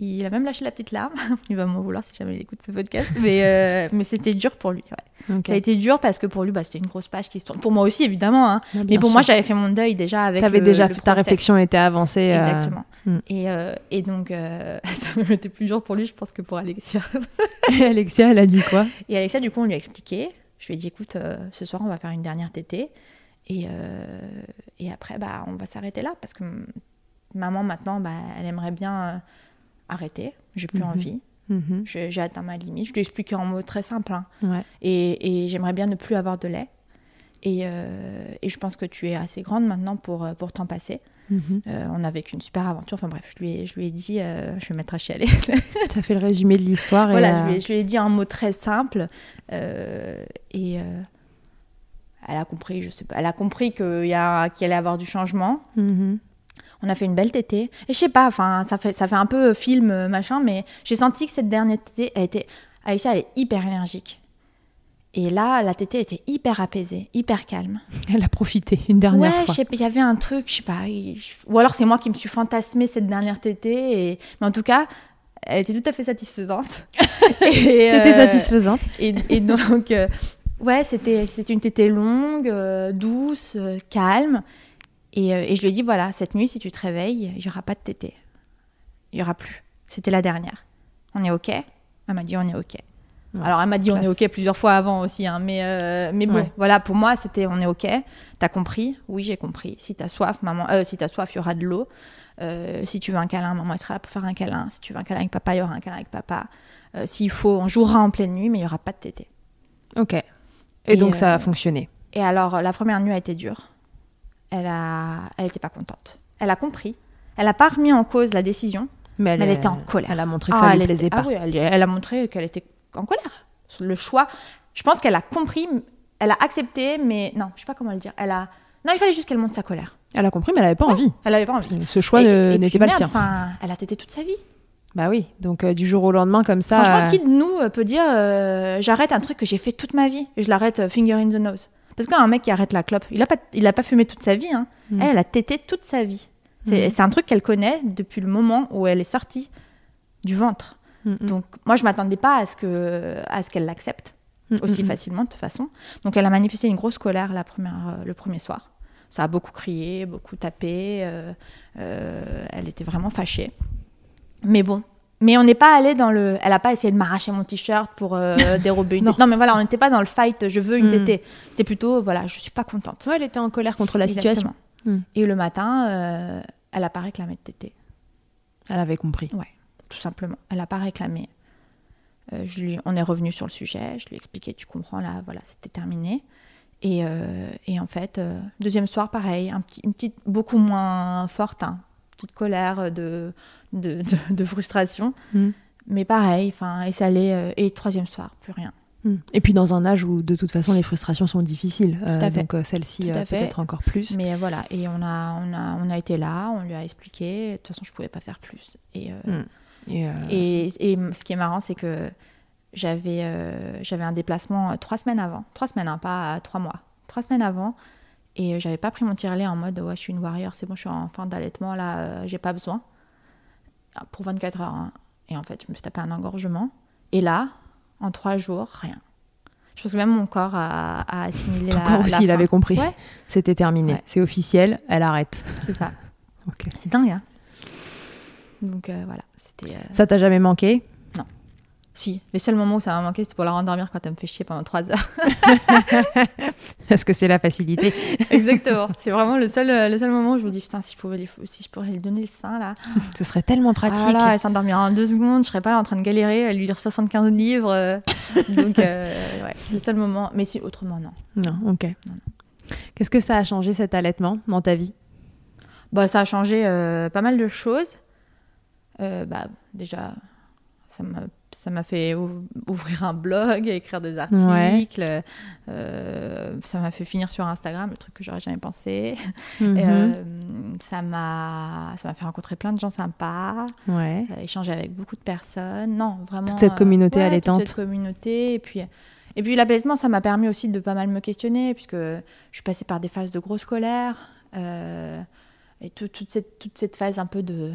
Il a même lâché la petite larme. (laughs) Il va m'en vouloir si jamais il écoute ce podcast. Mais, euh, mais c'était dur pour lui. ouais. Ça a été dur parce que pour lui, bah, c'était une grosse page qui se tourne. Pour moi aussi, évidemment. hein. Mais pour moi, j'avais fait mon deuil déjà avec. T'avais le- déjà le fait ta réflexion était avancée. euh, Exactement. hmm. Et, euh, et donc, (laughs) ça me était plus dur pour lui, je pense, que pour Alexia. (laughs) Et Alexia, elle a dit quoi? Et Alexia, du coup, on lui a expliqué. Je lui ai dit, écoute, ce soir, on va faire une dernière tétée. Et, et après, bah, on va s'arrêter là. Parce que maman, maintenant, bah, elle aimerait bien arrêter. J'ai plus Mhm. envie. Je- J'ai atteint ma limite. Je lui ai expliqué en mots très simples. hein. Ouais. Et, et j'aimerais bien ne plus avoir de lait. Et, euh, et je pense que tu es assez grande maintenant pour, euh, pour t'en passer. Mhm. Euh, on a vécu une super aventure. Enfin bref, je lui ai, je lui ai dit, euh, je vais me mettre à chialer. (laughs) T'as fait le résumé de l'histoire. voilà, je lui, ai, je lui ai dit un mot très simple. et elle a compris, je sais pas, elle a compris qu'il y a, qu'il allait y avoir du changement. mhm. On a fait une belle tétée. Et je sais pas, enfin, ça fait, ça fait un peu film, euh, machin, mais j'ai senti que cette dernière tétée, elle était, elle est hyper énergique. Et là, la tétée était hyper apaisée, hyper calme. (laughs) Elle a profité une dernière ouais, fois. pas, il y avait un truc, je sais pas. Ou alors c'est moi qui me suis fantasmé cette dernière tétée. Et... Mais en tout cas, elle était tout à fait satisfaisante. (laughs) Et, C'était euh, satisfaisante. Et, et donc, euh, ouais, c'était c'était une tétée longue, euh, douce, euh, calme. Et, euh, et je lui ai dit, voilà, cette nuit, si tu te réveilles, il n'y aura pas de tétée. Il n'y aura plus. C'était la dernière. On est OK? Elle m'a dit, on est OK. Ouais, Alors, elle m'a dit, on est. OK plusieurs fois avant aussi. hein, mais, euh, mais bon, Ouais. voilà, pour moi, c'était, on est OK. T'as compris? Oui, j'ai compris. Si t'as soif, maman, euh, si t'as soif, il y aura de l'eau. Euh, si tu veux un câlin, maman, elle sera là pour faire un câlin. Si tu veux un câlin avec papa, il y aura un câlin avec papa. S'il faut, on jouera en pleine nuit, mais il n'y aura pas de tétée. Ok. Et, Et, donc ça a fonctionné. Et alors, la première nuit a été dure. Elle a, elle était pas contente. Elle a compris. Elle n'a pas remis en cause la décision. Mais mais elle était en colère. Elle a montré que Ah, ça elle lui était- plaisait ah pas. oui, elle, elle a montré qu'elle était en colère. Le choix, je pense qu'elle a compris, elle a accepté, mais non, je sais pas comment le dire. Elle a, non, il fallait juste qu'elle montre sa colère. Elle a compris, mais elle avait pas envie. Elle avait pas envie. Ce choix n'était pas le sien. Enfin, elle a tété toute sa vie. Bah oui. Donc euh, du jour au lendemain comme ça. Franchement, euh, qui de nous euh, peut dire euh, j'arrête un truc que j'ai fait toute ma vie et je l'arrête finger in the nose Parce qu'un mec qui arrête la clope, il a pas, il a pas fumé toute sa vie. Hein. Mm. Elle, elle a tété toute sa vie. C'est Mhm. c'est un truc qu'elle connaît depuis le moment où elle est sortie du ventre. Mm, mm. Donc moi, je m'attendais pas à ce que à ce qu'elle l'accepte Mm, aussi mm, mm. facilement de toute façon. Donc elle a manifesté une grosse colère la première, euh, le premier soir. Ça a beaucoup crié, beaucoup tapé. euh, euh, elle était vraiment fâchée. Mais bon. Mais on n'est pas allé dans le. Elle a pas essayé de m'arracher mon t-shirt pour euh, (laughs) dérober une Non. Non, mais voilà, on n'était pas dans le fight. Je veux une Mm. tétée. C'était plutôt, voilà, je suis pas contente. Ouais, elle était en colère contre la situation. Exactement. Mm. Et le matin, euh, elle a pas réclamé de tétée. Elle avait compris. Ouais, tout simplement. Elle n'a pas réclamé. Euh, je lui, on est revenu sur le sujet. Je lui ai expliqué, tu comprends, là, voilà, c'était terminé. Et, et en fait, deuxième soir, pareil, un petit, une petite, beaucoup moins forte, hein, petite colère de, de, de- de frustration. Mm. Mais pareil, enfin, et ça allait. euh, et troisième soir, plus rien. Mm. Et puis dans un âge où de toute façon les frustrations sont difficiles, euh, Tout à fait. donc euh, celle-ci euh, peut-être encore plus. Mais voilà, et on a, on, a, on a été là, on lui a expliqué. De toute façon, je pouvais pas faire plus. Et, Mm. Et, Et, et ce qui est marrant, c'est que j'avais j'avais un déplacement trois semaines avant. Trois semaines, hein, pas trois mois. Trois semaines avant. Et j'avais pas pris mon tirelet en mode ouais, je suis une warrior, c'est bon, je suis en fin d'allaitement, là, euh, j'ai pas besoin. Ah, Pour 24 heures. hein. Et en fait, je me suis tapé un engorgement. Et là, en trois jours, rien. Je pense que même mon corps a, a assimilé ton la. corps la aussi, il fin. avait compris. Ouais, C'était terminé. Ouais. C'est officiel, elle arrête. c'est ça. (laughs) C'est dingue, hein. Donc euh, voilà, euh, Ça t'a jamais manqué? Si, les seuls moments où ça m'a manqué, c'était pour la rendormir quand elle me fait chier pendant trois heures. (laughs) Est-ce que c'est la facilité (laughs) Exactement. C'est vraiment le seul, euh, le seul moment où je me dis, putain, si je, pouvais lui, si je pourrais lui donner le sein, là. (gasps) Ce serait tellement Ah pratique. là, elle s'endormirait en deux secondes, je serais pas là en train de galérer à lui lire 75 livres. euh. (laughs) Donc, euh, ouais, c'est le seul moment. Mais si, autrement, non. Non, ok. Qu'est-ce que ça a changé cet allaitement dans ta vie? Bah, ça a changé euh, pas mal de choses. Bah, déjà, ça m'a ça m'a fait ou- ouvrir un blog, (laughs) écrire des articles. euh, ça m'a fait finir sur Instagram, le truc que j'aurais jamais pensé. (laughs) Et, Mhm. euh, ça m'a ça m'a fait rencontrer plein de gens sympas, Ouais. euh, échanger avec beaucoup de personnes. Non, vraiment. Toute cette communauté ouais, allaitante. Toute cette communauté. Et puis, et puis l'allaitement, ça m'a permis aussi de pas mal me questionner, puisque je suis passée par des phases de grosse colère. euh, et tout- toute, cette, toute cette phase un peu de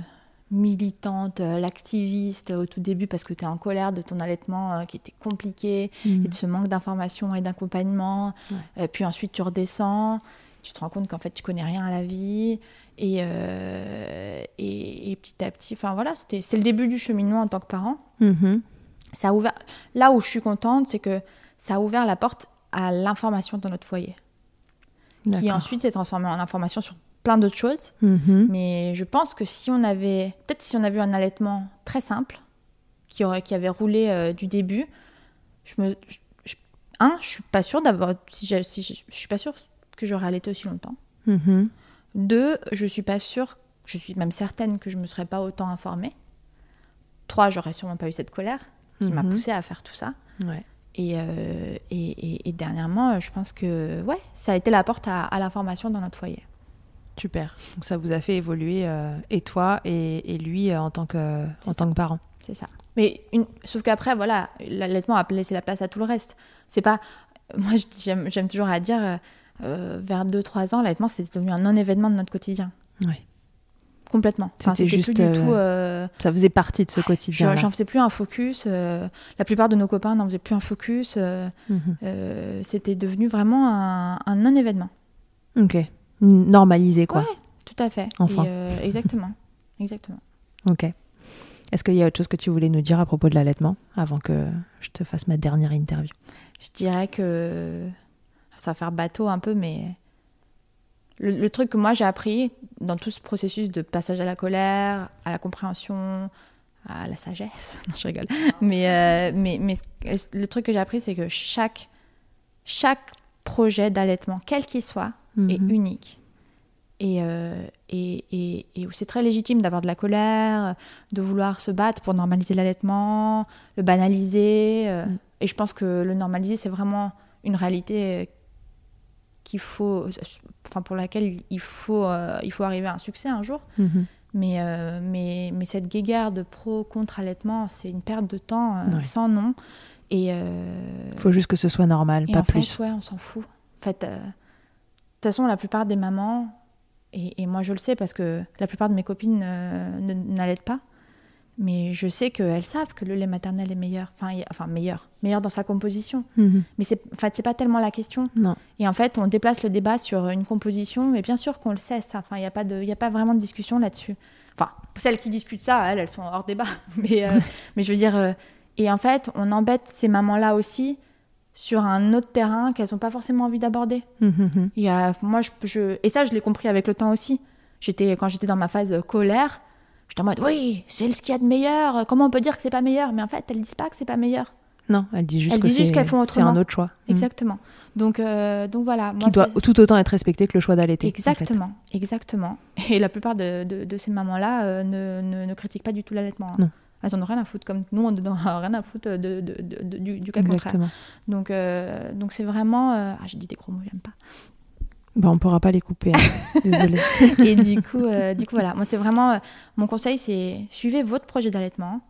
militante, euh, l'activiste au tout début, parce que tu es en colère de ton allaitement euh, qui était compliqué, Mhm. et de ce manque d'information et d'accompagnement. Ouais. Euh, puis ensuite, tu redescends, tu te rends compte qu'en fait, tu connais rien à la vie. Et, euh, et, et petit à petit, enfin voilà, c'était c'est le début du cheminement en tant que parent. Mhm. Ça a ouvert, là où je suis contente, c'est que ça a ouvert la porte à l'information dans notre foyer, qui ensuite s'est transformée en information sur plein d'autres choses. Mhm. Mais je pense que si on avait, peut-être si on avait eu un allaitement très simple, qui, aurait, qui avait roulé euh, du début, je me, je- je- un, je suis pas sûre d'avoir, si, je, je suis pas sûre que j'aurais allaité aussi longtemps. Mhm. Deux, je suis pas sûre, je suis même certaine que je me serais pas autant informée. Trois, j'aurais sûrement pas eu cette colère qui m'a Mhm. poussée à faire tout ça. Ouais. Et, euh, et, et- et dernièrement, je pense que ouais, ça a été la porte à, à l'information dans notre foyer. Super. Donc ça vous a fait évoluer, euh, et toi et, et lui euh, en tant que, C'est en ça. tant que parent. C'est ça. Mais une... sauf qu'après, voilà, l'allaitement a laissé la place à tout le reste. C'est pas. Moi, j'aime toujours à dire, euh, vers 2-3 ans, l'allaitement, c'était devenu un non-événement de notre quotidien. Ouais. Complètement. C'était juste, plus du tout. Ça faisait partie de ce quotidien. je- J'en faisais plus un focus. la plupart de nos copains n'en faisaient plus un focus. euh, c'était devenu vraiment un, un non-événement. Ok. Normalisé quoi. Ouais. Tout à fait. Enfin. Et, euh, exactement. exactement. Ok. Est-ce qu'il y a autre chose que tu voulais nous dire à propos de l'allaitement avant que je te fasse ma dernière interview? Je dirais que ça va faire bateau un peu, mais le, le truc que moi j'ai appris dans tout ce processus de passage à la colère, à la compréhension, à la sagesse, (laughs) non je rigole, mais, euh, mais, mais le truc que j'ai appris c'est que chaque, chaque projet d'allaitement, quel qu'il soit, est Mhm. unique. Et, euh, et, et, et c'est très légitime d'avoir de la colère, de vouloir se battre pour normaliser l'allaitement, le banaliser. euh, Mm. Et je pense que le normaliser, c'est vraiment une réalité euh, qu'il faut, enfin pour laquelle il faut, euh, il faut arriver à un succès un jour. Mhm. Mais, mais, mais cette guéguerre de pro contre allaitement, c'est une perte de temps Ouais. sans nom. Et euh, Faut juste que ce soit normal, et pas en plus. fait, ouais, on s'en fout. En fait, toute façon, la plupart des mamans Et, et moi, je le sais parce que la plupart de mes copines euh, n'allaitent pas. Mais je sais qu'elles savent que le lait maternel est meilleur. Enfin, il- enfin meilleur. Meilleur dans sa composition. Mhm. Mais c'est en fait, c'est pas tellement la question. Non. Et en fait, on déplace le débat sur une composition, mais bien sûr qu'on le sait, ça. Enfin, il n'y a, pas de- y a pas vraiment de discussion là-dessus. Enfin, celles qui discutent ça, elles, elles sont hors débat. (laughs) Mais, euh, mais je veux dire. euh, et en fait, on embête ces mamans-là aussi sur un autre terrain qu'elles n'ont pas forcément envie d'aborder. Il y a, moi, je, je- et ça, je l'ai compris avec le temps aussi. J'étais, quand j'étais dans ma phase colère, j'étais en mode oui, c'est ce qu'il y a de meilleur. Comment on peut dire que c'est pas meilleur? Mais en fait, elles disent pas que c'est pas meilleur. Non, juste Elles que disent juste c'est- qu'elles font c'est un autrement. autre choix. Exactement. Donc, euh, donc voilà. moi, Qui doit tout autant être respecté que le choix d'allaiter. en fait. Exactement, exactement. Et la plupart de, de- de ces mamans-là euh, ne, ne, ne critiquent pas du tout l'allaitement. hein. Non. Elles en ont rien à foutre, comme nous, on n'en (laughs) a rien à foutre de, de- de- de- du, du cas contraire. Donc, euh, donc c'est vraiment. euh, Ah, j'ai dit des gros mots, j'aime pas. Bon, on pourra pas les couper. hein. (laughs) Désolée. Et du coup, euh, du coup, voilà. Moi, c'est vraiment. mon conseil, c'est suivez votre projet d'allaitement.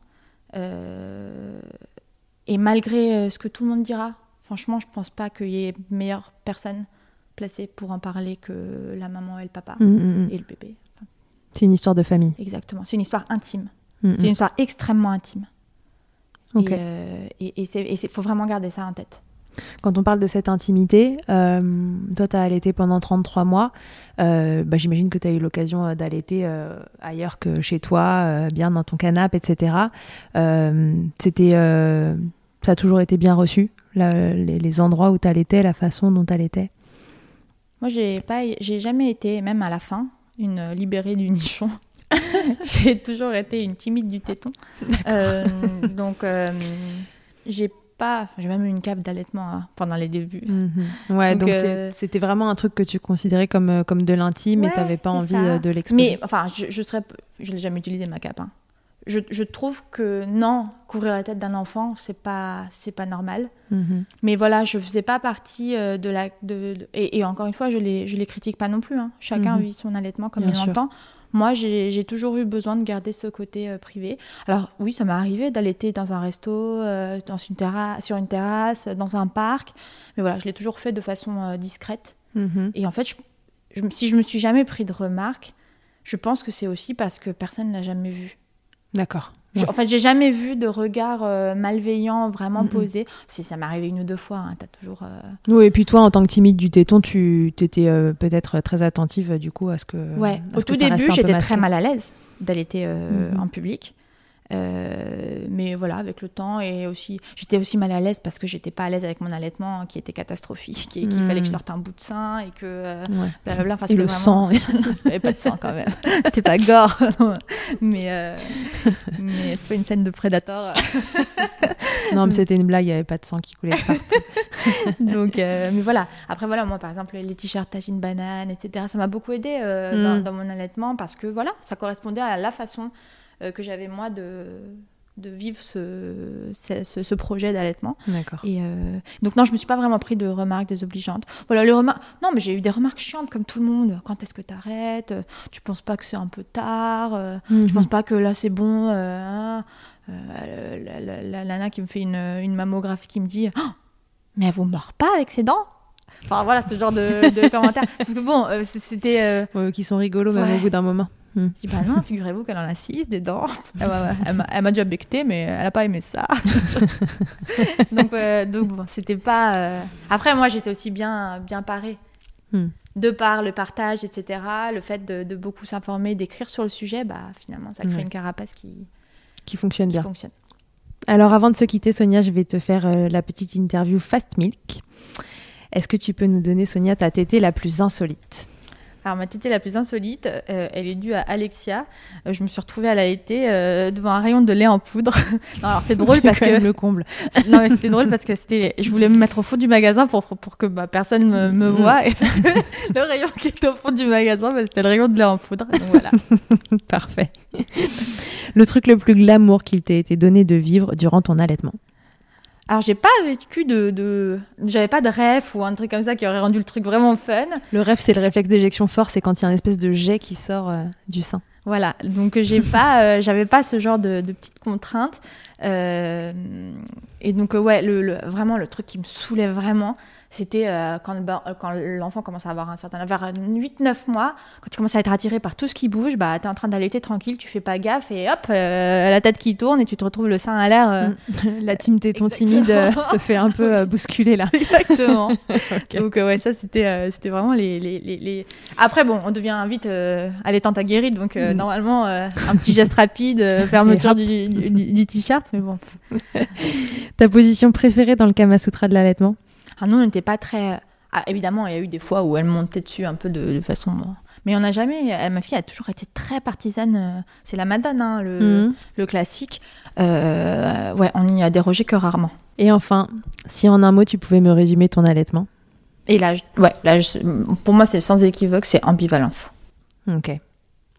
et malgré ce que tout le monde dira, franchement, je pense pas qu'il y ait meilleure personne placée pour en parler que la maman et le papa Mhm, mhm. et le bébé. Enfin, C'est une histoire de famille. exactement. C'est une histoire intime. C'est une histoire extrêmement intime. Et, euh, et c'est- faut vraiment garder ça en tête. Quand on parle de cette intimité, euh, toi, tu as allaité pendant 33 mois. Euh, bah, J'imagine que tu as eu l'occasion euh, d'allaiter euh, ailleurs que chez toi, euh, bien dans ton canapé, etc. Euh, C'était, euh, ça a toujours été bien reçu, la- les, les endroits où tu allaitais, la façon dont tu allaitais Moi, j'ai jamais été, même à la fin, une euh, libérée du nichon. (laughs) j'ai toujours été une timide du téton. Euh, donc, euh, j'ai pas, j'ai même eu une cape d'allaitement hein, pendant les débuts. Ouais, Donc, donc, euh, c'était vraiment un truc que tu considérais comme, comme de l'intime et Ouais, tu n'avais pas envie ça. de l'exposer. Mais enfin, je, je serais, je l'ai jamais utilisé ma cape. hein. Je, je trouve que non, couvrir la tête d'un enfant, c'est pas, c'est pas normal. Mhm. Mais voilà, je faisais pas partie de la. De, de- et, et encore une fois, je les, je les critique pas non plus. hein. Chacun Mhm. vit son allaitement comme Bien il l'entend. Moi, j'ai toujours eu besoin de garder ce côté euh, privé. Alors, oui, ça m'est arrivé d'allaiter dans un resto, euh, dans une terrasse, sur une terrasse, dans un parc. Mais voilà, je l'ai toujours fait de façon euh, discrète. Mhm. Et en fait, je, je si je me suis jamais pris de remarques, je pense que c'est aussi parce que personne ne l'a jamais vu. D'accord. Je-. En fait, j'ai jamais vu de regard euh, malveillant vraiment Mhm. posé. Si ça m'est arrivé une ou deux fois, hein, t'as toujours. euh, Oui, et puis toi, en tant que timide du téton, tu étais peut-être très attentive euh, du coup à ce que. Ouais, au tout début, j'étais très mal à l'aise d'allaiter euh, Mhm. en public. Euh, mais voilà, avec le temps et aussi, j'étais aussi mal à l'aise parce que j'étais pas à l'aise avec mon allaitement hein, qui était catastrophique et qu'il Mhm. fallait que je sorte un bout de sein et que euh, Ouais. blablabla. Enfin, Et le vraiment- sang. (laughs) Il n'y avait pas de sang quand même. (laughs) C'était pas gore. (laughs) mais euh, mais c'est pas une scène de Predator. non, mais c'était une blague, il n'y avait pas de sang qui coulait partout. Donc, euh, mais voilà. Après, voilà, moi, par exemple, les t-shirts tagine banane, etc., ça m'a beaucoup aidé euh, dans, dans mon allaitement parce que, voilà, ça correspondait à la façon que j'avais, moi, de, de vivre ce, ce, projet d'allaitement. D'accord. Et euh, donc, non, je me suis pas vraiment pris de remarques désobligeantes. Voilà, les remarques. Non, mais j'ai eu des remarques chiantes comme tout le monde. Quand est-ce que tu arrêtes Tu penses pas que c'est un peu tard? Euh, Mhm. Je pense pas que là c'est bon. euh, hein? Euh, la, la- la- la nana qui me fait une, une mammographie qui me dit Oh, Mais elle vous mord pas avec ses dents? Enfin voilà, ce genre de, de (laughs) commentaires. Sauf que bon, euh, c'était. euh, Ouais, qui sont rigolos même Ouais. au bout d'un moment. Je dis Bah non, figurez-vous qu'elle en a six des dents. (laughs) Elle m'a- déjà becté, mais elle a pas aimé ça. (laughs) donc euh, donc bon, c'était pas. euh, Après, moi j'étais aussi bien, bien parée. Hmm. De par le partage, etc., le fait de, de beaucoup s'informer, d'écrire sur le sujet, bah finalement ça crée une carapace qui, Qui fonctionne qui bien. fonctionne. Alors avant de se quitter, Sonia, je vais te faire euh, la petite interview Fast Milk. Est-ce que tu peux nous donner, Sonia, ta tétée la plus insolite? Alors ma tétée la plus insolite, euh, elle est due à Alexia. Euh, je me suis retrouvée à l'allaiter euh, devant un rayon de lait en poudre. (laughs) non, alors c'est drôle parce que le comble. (laughs) non mais c'était drôle parce que c'était, je voulais me mettre au fond du magasin pour pour que bah, personne me, me Mm. voie. Et (laughs) le rayon qui était au fond du magasin, bah, c'était le rayon de lait en poudre. Donc voilà. Parfait. le truc le plus glamour qu'il t'ait été donné de vivre durant ton allaitement. Alors j'ai pas vécu de, de... j'avais pas de rêve ou un truc comme ça qui aurait rendu le truc vraiment fun. Le rêve, c'est le réflexe d'éjection fort, c'est quand il y a une espèce de jet qui sort euh, du sein. Voilà, donc j'ai (laughs) pas, euh, j'avais pas ce genre de, de petites contraintes. Euh, et donc ouais, le, le- vraiment le truc qui me saoulait vraiment, c'était euh, quand, euh, quand l'enfant commence à avoir un certain vers 8-9 mois, quand tu commences à être attiré par tout ce qui bouge, bah, tu es en train d'allaiter tranquille, tu fais pas gaffe et hop, euh, la tête qui tourne et tu te retrouves le sein à l'air. (laughs) la team téton timide (laughs) se fait un peu bousculer là. (laughs) Exactement. Donc ouais, ça c'était c'était vraiment les, les, les, Après bon, on devient vite allaitante aguerrie, donc mm. normalement un petit geste rapide, fermeture du, du, du t-shirt, mais bon. Ta position préférée dans le Kama Sutra de l'allaitement? Ah nous, on n'était pas très. Ah, évidemment, il y a eu des fois où elle montait dessus un peu de, façon. Mais on n'a jamais. Elle, ma fille a toujours été très partisane. Euh, c'est la Madone, hein, le, mhm. le, classique. Euh, ouais, on n'y a dérogé que rarement. Et enfin, si en un mot tu pouvais me résumer ton allaitement? Et là, ouais, là pour moi, c'est sans équivoque, c'est ambivalence. Ok.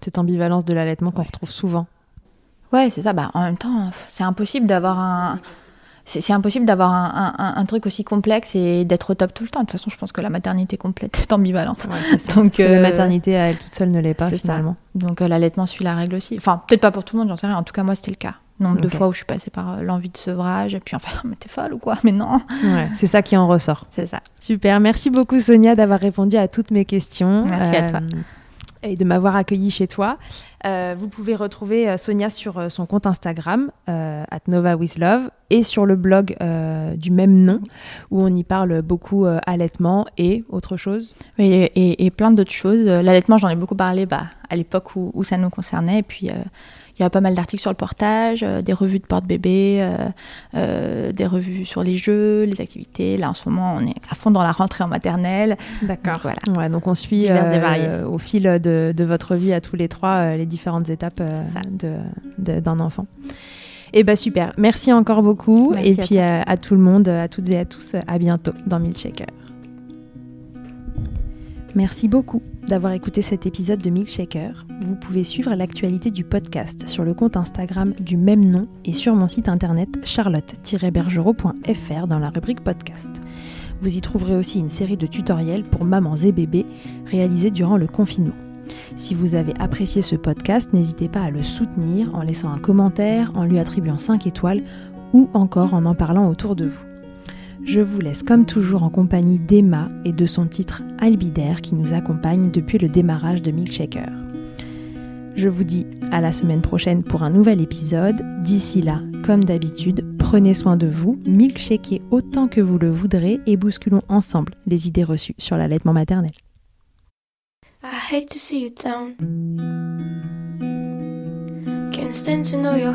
Cette ambivalence de l'allaitement qu'on retrouve souvent. Ouais, c'est ça. Bah, en même temps, c'est impossible d'avoir un c'est impossible d'avoir un, truc aussi complexe et d'être au top tout le temps. De toute façon, je pense que la maternité complète est (laughs) ambivalente. Donc, la euh, maternité, elle toute seule, ne l'est pas finalement. Donc euh, l'allaitement suit la règle aussi. Enfin, peut-être pas pour tout le monde, j'en sais rien. En tout cas, moi, c'était le cas. Nombre de fois où je suis passée par euh, l'envie de sevrage, et puis enfin, (laughs) mais t'es folle ou quoi? Mais non. c'est ça qui en ressort. (laughs) C'est ça. Super. Merci beaucoup, Sonia, d'avoir répondu à toutes mes questions. Merci à toi. Et de m'avoir accueilli chez toi. Euh, vous pouvez retrouver euh, Sonia sur euh, son compte Instagram, at Nova With Love, et sur le blog du même nom, où on y parle beaucoup allaitement et autre chose. et, plein d'autres choses. L'allaitement, j'en ai beaucoup parlé bah, à l'époque où, où, ça nous concernait. Et puis, il y a pas mal d'articles sur le portage, euh, des revues de porte-bébé, euh, euh, des revues sur les jeux, les activités. Là, en ce moment, on est à fond dans la rentrée en maternelle. D'accord. Voilà. Ouais, donc on suit au fil de, de, votre vie à tous les trois les différentes étapes d'un enfant. Et eh bah super. Merci encore beaucoup. et puis à, à, tout le monde, à toutes et à tous, à bientôt dans Milkshaker. Merci beaucoup d'avoir écouté cet épisode de Milkshaker. Vous pouvez suivre l'actualité du podcast sur le compte Instagram du même nom et sur mon site internet charlotte-bergerot.fr dans la rubrique podcast. Vous y trouverez aussi une série de tutoriels pour mamans et bébés réalisés durant le confinement. Si vous avez apprécié ce podcast, n'hésitez pas à le soutenir en laissant un commentaire, en lui attribuant 5 étoiles ou encore en en parlant autour de vous. Je vous laisse comme toujours en compagnie d'Emma et de son titre Albidaire qui nous accompagne depuis le démarrage de Milkshaker. Je vous dis à la semaine prochaine pour un nouvel épisode. D'ici là, comme d'habitude, prenez soin de vous, milkshakez autant que vous le voudrez et bousculons ensemble les idées reçues sur l'allaitement maternel. I hate to see you down. Can't stand to know your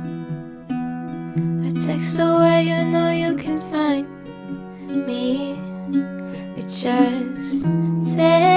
text away, you know you can find me. It just takes